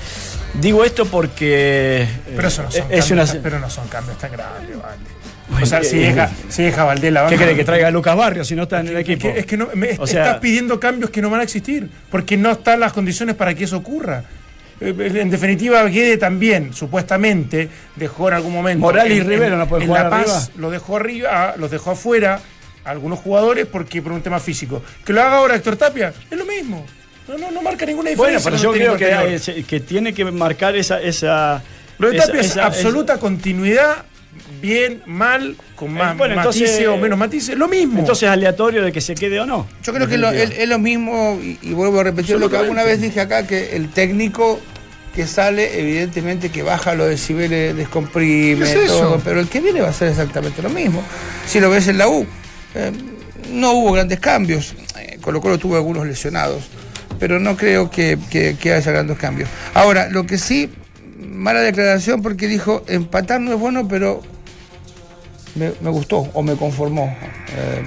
Digo esto porque eh, Pero eso no son, es cambios, una... pero no son cambios tan grandes, vale. O sea, si deja, si deja Valdés la ¿Qué banca- cree que traiga a Lucas Barrios si no está en el equipo? es que no, me- O sea- estás pidiendo cambios que no van a existir, porque no están las condiciones para que eso ocurra. Eh, En definitiva, Guede también, supuestamente, dejó en algún momento. Morales y en- Rivero no pueden en jugar La Paz arriba. Lo dejó arriba, los dejó afuera a algunos jugadores porque por un tema físico. Que lo haga ahora Héctor Tapia, es lo mismo. No, no, no marca ninguna Bueno, diferencia. pero con yo creo que, hay- que tiene que marcar esa... esa Lo de esa- Tapia es esa- absoluta continuidad, bien, mal, con más bueno, entonces- matices o menos matices, lo mismo. Entonces aleatorio de que se quede o no. Yo creo que lo- es, es lo mismo, y, y vuelvo a repetir lo que alguna vez dije acá, que el técnico que sale, evidentemente que baja los decibeles, descomprime, ¿Qué es eso? todo, pero el que viene va a ser exactamente lo mismo. Si lo ves en la U, eh, no hubo grandes cambios, eh, Colo Colo tuvo algunos lesionados, pero no creo que, que, que haya grandes cambios. Ahora, lo que sí, mala declaración porque dijo, empatar no es bueno, pero me, me gustó o me conformó. eh,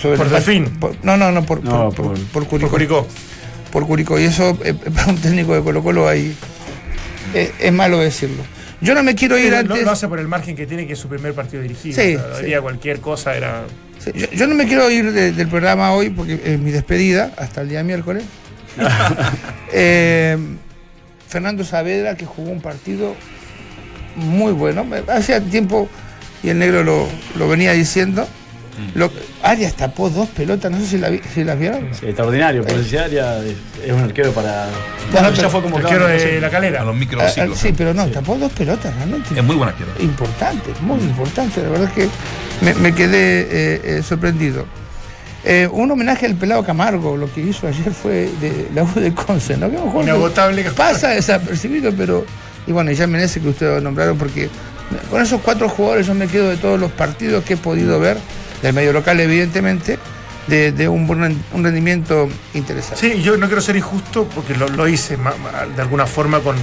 sobre Por el- Delfín. no, no, no, por, No, por, por- por- por Curicó. Por Curicó. Por Curicó. Y eso, eh, para un técnico de Colo Colo, ahí eh, es malo decirlo. Yo no me quiero ir Lo, antes. lo hace por el margen que tiene que es su primer partido dirigido. Sí, O sea, lo sí. haría cualquier cosa era. Sí, Yo, yo no me quiero ir de- del programa hoy porque es mi despedida hasta el día miércoles. Eh, Fernando Saavedra, que jugó un partido muy bueno. Hacía tiempo, y el negro lo, lo venía diciendo. Lo, Arias tapó dos pelotas, no sé si, la vi- si las vieron. Sí, extraordinario, por ese área es es un arquero para. Bueno, ya pero- fue como Arquero de la calera. A los Ah, ah, microciclos. sí, pero no, tapó dos pelotas realmente. Es muy buen arquero. importante, muy importante. La verdad es que me, me quedé eh, eh, sorprendido. Eh, un homenaje al pelado Camargo, lo que hizo ayer fue de la U de Conce, ¿no? Que lo Inagotable. Pasa desapercibido, pero. Y bueno, y ya Menezes que ustedes nombraron, porque con esos cuatro jugadores yo me quedo de todos los partidos que he podido ver, del medio local, evidentemente, de, un, un rendimiento interesante. Sí, yo no quiero ser injusto porque lo, hice de alguna forma con,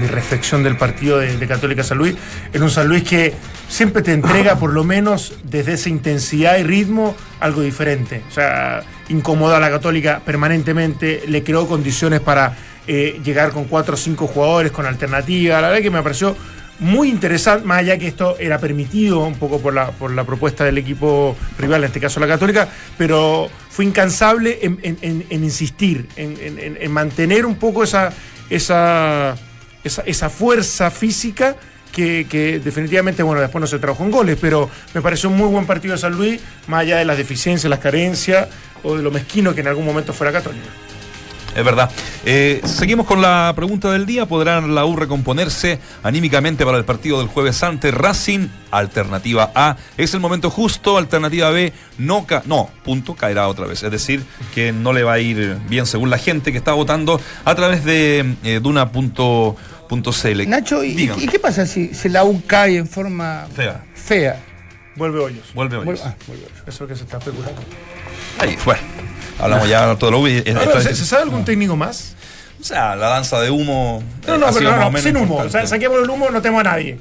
mi reflexión del partido de, de Católica San Luis. En un San Luis que siempre te entrega, por lo menos desde esa intensidad y ritmo, algo diferente. O sea, incomodó a la Católica permanentemente, le creó condiciones para eh, llegar con cuatro o cinco jugadores, con alternativa. La verdad que me pareció muy interesante, más allá que esto era permitido un poco por la, por la propuesta del equipo rival, en este caso la Católica, pero fue incansable en, en- en- insistir, en, en- en- en mantener un poco esa, esa, esa, esa fuerza física. Que, que definitivamente, bueno, después no se trabajó en goles, pero me pareció un muy buen partido de San Luis, más allá de las deficiencias, las carencias o de lo mezquino que en algún momento fuera Católica. Es verdad. Eh, seguimos con la pregunta del día. ¿Podrá la U recomponerse anímicamente para el partido del jueves ante Racing? Alternativa A. ¿Es el momento justo? Alternativa B. No, ca no, punto, caerá otra vez. Es decir, que no le va a ir bien según la gente que está votando a través de eh, duna.cl. Nacho, ¿y, y qué pasa si, si la U cae en forma Fea. fea? Vuelve hoyos. Vuelve hoy. Vuelve- ah, vuelve. Eso es lo que se está especulando. Ahí, bueno. Hablamos ya todo lo que. Ahora, ¿se, se sabe algún técnico más? O sea, la danza de humo. No, eh, no, pero no, sin humo. O sea, saquemos el humo, no tenemos a nadie.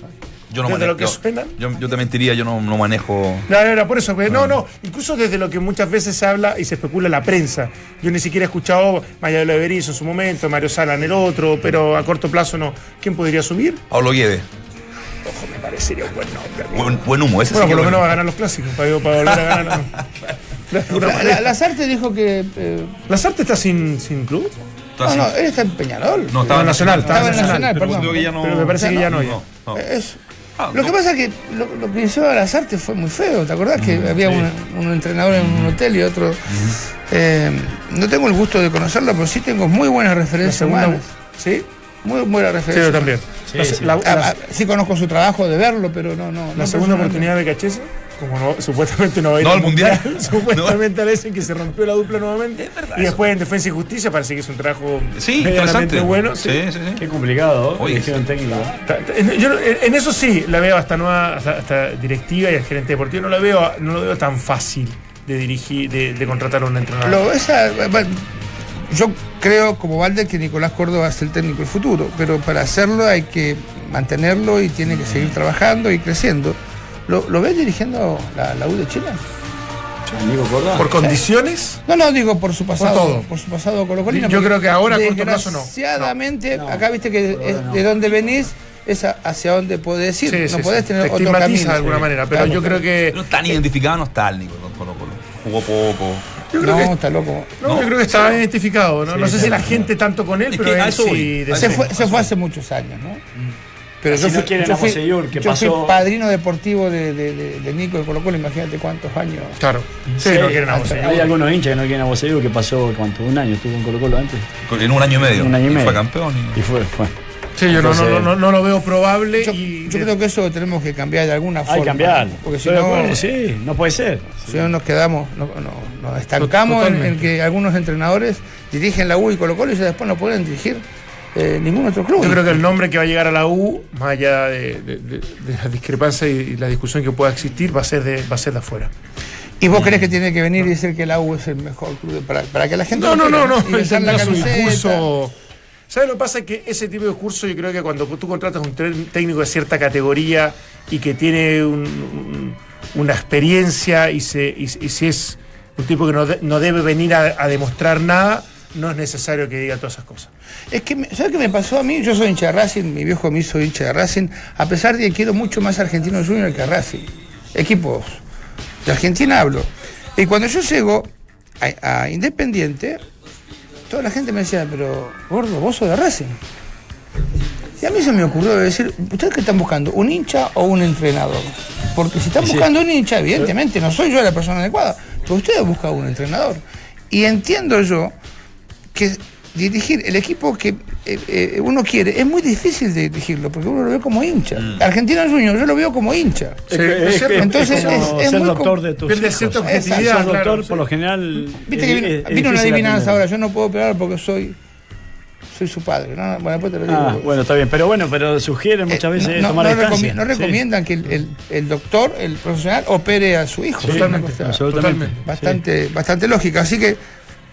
Yo no desde manejo. lo que yo- suenan. Yo, yo te mentiría, yo no, no manejo. No, no, no, por eso. porque- No, no. Incluso desde lo que muchas veces se habla y se especula en la prensa. Yo ni siquiera he escuchado Maya de Berizo en su momento, Mario Sala en el otro, pero a corto plazo no. ¿Quién podría subir? Pablo Guede. Ojo, me parecería un buen nombre. Buen, buen humo, ese Bueno, sí por lo menos va a ganar los clásicos, para, para volver a ganar. La, la- Lazarte dijo que. eh, ¿Lazarte está sin, sin club? No, no, él está en Peñarol. No, estaba en Nacional. Estaba en Estaba en Nacional. Nacional, pero perdón. creo que ya no. Pero me parece que ya no, ya. no, no. Eso. Ah, Lo no. que pasa es que lo, lo que hizo a Lazarte fue muy feo. ¿Te acordás que había un, un entrenador en un hotel y otro? Eh, no tengo el gusto de conocerlo, pero sí tengo muy buenas referencias segunda. humanas. ¿Sí? Muy buenas Sí, referencias. yo también. Sí, La- sí. la- Ah, la- ah, sí conozco su trabajo de verlo, pero no, no. La no segunda oportunidad de Cachese, como no, supuestamente no va a ir No al Mundial. supuestamente dicen que se rompió la dupla nuevamente. y después en Defensa y Justicia parece que es un trabajo Sí, interesante. bueno. sí. Sí, sí, sí. Qué complicado, ¿no? Oye, Eligieron técnico. Yo en eso sí la veo hasta nueva, hasta, hasta directiva y al gerente deportivo. No lo veo, no lo veo tan fácil de dirigir, de, de contratar a un entrenador. Lo- esa- bueno, yo creo, como Valde, que Nicolás Córdoba es el técnico del futuro, pero para hacerlo hay que mantenerlo y tiene que seguir trabajando y creciendo. ¿Lo, lo ves dirigiendo la, la U de Chile? Por condiciones, No, no, digo por su pasado. todo. Por, su pasado colocolino. Yo creo que ahora a corto plazo no. Desgraciadamente, No. acá viste que Córdoba es no. de dónde venís es a- hacia dónde podés ir. sí, no sí, podés sí. tener te otro camino. de alguna manera, pero Claro. yo creo que No está ni identificado, no está el Nico con Colo Colo. Jugó poco. yo creo No, que está loco. no, No, yo creo que está identificado, ¿no? Sí, no sé sí. si la gente tanto con él, Es pero él sí. Se fue, se hace muchos años, ¿no? Pero Así no quieren a Bosellur, que yo fui pasó- padrino deportivo de, de, de- de Nico de Colo Colo, imagínate cuántos años. Claro. Sí, Sí, no quieren a vos. Hay algunos hinchas que no quieren a Bosellur que pasó, ¿cuánto? Un año estuvo en Colo Colo antes. En un año y medio. Un año y medio. fue campeón. y- Y fue, fue. Sí, yo no, no, no, no, no lo veo probable. Yo, y yo creo que eso tenemos que cambiar de alguna Hay forma. que cambiar. Porque si no, acuerdo, sí, no puede ser. si no nos quedamos, no, no- nos estancamos en, en que algunos entrenadores dirigen la U y Colo Colo y ya después no pueden dirigir eh, ningún otro club. Yo creo que el nombre que va a llegar a la U, más allá de, de- de- de la discrepancia y, la discusión que pueda existir, va a ser de, va a ser de afuera. ¿Y vos crees que tiene que venir y decir que la U es el mejor club para, para que la gente No, no, no, no. La no es camiseta. discurso. ¿Sabes lo que pasa? Que ese tipo de discurso yo creo que cuando tú contratas un técnico de cierta categoría y que tiene un- un- una experiencia y, se, y, y si es un tipo que no, de- no debe venir a, a demostrar nada, no es necesario que diga todas esas cosas. Es que, me- ¿sabes qué me pasó a mí? Yo soy hincha de Racing, mi viejo me hizo hincha de Racing, a pesar de que quiero mucho más Argentino Junior que a Racing. Equipos de Argentina hablo. Y cuando yo llego a, a Independiente, toda la gente me decía, pero gordo, vos sos de Racing. Y a mí se me ocurrió decir, ¿ustedes qué están buscando? ¿Un hincha o un entrenador? Porque si están Sí. buscando un hincha, evidentemente no soy yo la persona adecuada, pero ustedes buscan un entrenador. Y entiendo yo que dirigir el equipo que eh, eh, uno quiere es muy difícil de dirigirlo porque uno lo ve como hincha. Argentina Junior yo lo veo como hincha. Sí, Es- es Entonces, como es- ser muy doctor de tus pierde hijos. cierta Exacto. objetividad. Ser doctor, claro, por sí. lo general. Viste que vino, es- es vino una adivinanza ahora, yo no puedo operar porque soy soy su padre. No, no, bueno, después te lo digo. Ah, bueno, está bien. Pero bueno, pero sugieren Eh, muchas veces no, tomar no distancia. recomi- no Sí. recomiendan que el, el- el doctor, el profesional, opere a su hijo. Sí, totalmente, absolutamente. Bastante, bastante lógica. Así que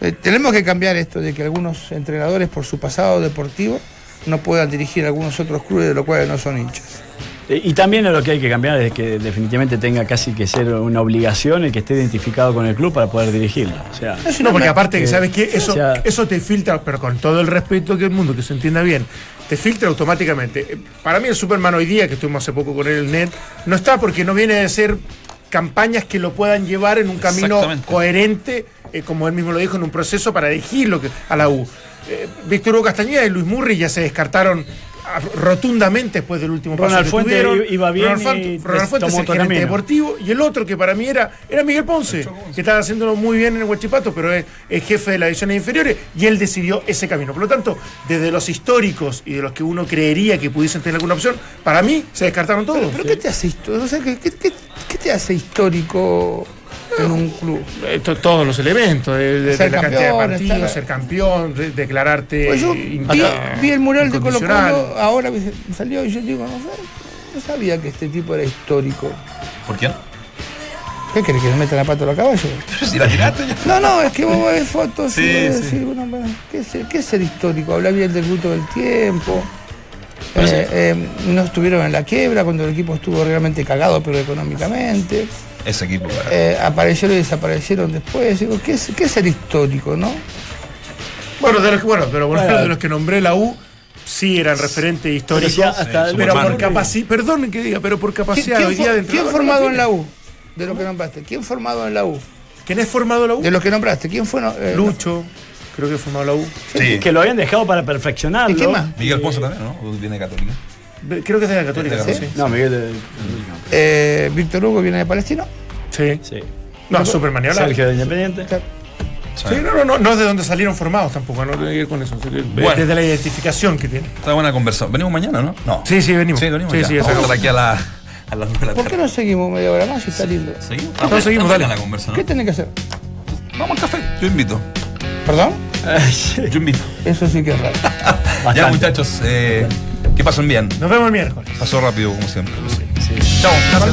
eh, tenemos que cambiar esto de que algunos entrenadores, por su pasado deportivo, no puedan dirigir algunos otros clubes de los cuales no son hinchas. Eh, Y también lo que hay que cambiar es que definitivamente tenga casi que ser una obligación el que esté identificado con el club para poder dirigirlo. O sea, Es No, porque aparte que sabes que eso, o sea- eso te filtra, pero con todo el respeto que el mundo, que se entienda bien, te filtra automáticamente. Eh, Para mí el Superman hoy día, que estuvimos hace poco con él en el net, no está porque no viene de ser campañas que lo puedan llevar en un camino coherente, eh, como él mismo lo dijo, en un proceso para que- a la U. Eh, Víctor Hugo Castañeda y Luis Murri ya se descartaron rotundamente después del último Ronald paso que Fuente tuvieron. iba bien Ronald y Fuente, Ronald Fuentes, tomó el gerente deportivo, y el otro que para mí era, era Miguel Ponce, que estaba haciéndolo muy bien en el Huachipato, pero es, es jefe de las divisiones inferiores, y él decidió ese camino. Por lo tanto, desde los históricos y de los que uno creería que pudiesen tener alguna opción, para mí se descartaron todos. ¿Pero qué te hace histórico? O sea, ¿qué, qué- qué- qué te hace histórico en un club? Eh, to- todos los elementos, de, de- la cantidad de partidos, estar- ser campeón, de- declararte. Pues yo vi, vi el mural de Colo. Colo, ahora me salió y yo digo, no, sé, no sabía que este tipo era histórico. ¿Por quién? ¿Qué querés que le meta la pata a los caballos? Si la tiraste ya. No, no, es que vos ves fotos Sí, y vos sí. decís, bueno, ¿qué, es, ser- qué es ser histórico? Habla bien del fruto del tiempo. Eh, eh, no estuvieron en la quiebra cuando el equipo estuvo realmente cagado, pero económicamente. Ese equipo. Eh, aparecieron y desaparecieron después. Digo, ¿qué es, qué es ser histórico, no? Bueno, de los, que- bueno, pero bueno, Bueno. de los que nombré la U, sí eran referentes históricos. Pero hasta el pero por capacidad, perdón que diga, pero por ¿Quién, capacidad quién hoy día for- de quién entrenador formado en la. U? De lo que nombraste. ¿Quién formado en la U? ¿Quién es formado en la U? De los que nombraste. ¿Quién fue? no- eh, Lucho, creo que formado en la U. Sí. que lo habían dejado para perfeccionarlo. ¿Y qué más? Miguel Ponce también, ¿no? ¿O Viene de Católica. Creo que es de la Católica, ¿Sí? sí. No, Miguel. de- Eh, Víctor Hugo viene de Palestino. Sí. Sí. No, Superman. Sergio de Independiente. Sí, no, no, no, no es de donde salieron formados tampoco, no tiene que ver con eso. Bueno. Desde la identificación que tiene. Está buena conversación. Venimos mañana, ¿no? No. Sí, sí, venimos. Sí, venimos. Sí, ya. sí, Vamos a aquí a, la, a las nueve de la ¿Por qué tarde. no seguimos media hora más y está lindo? ¿Seguimos? No, seguimos, Está buena dale. la conversación. ¿Qué tenés que hacer? Vamos al café. Yo invito. ¿Perdón? Yo invito. Eso sí que es raro. Ya, muchachos. Eh, que pasen bien. Nos vemos el miércoles. Pasó rápido, como siempre. Chao. Gracias.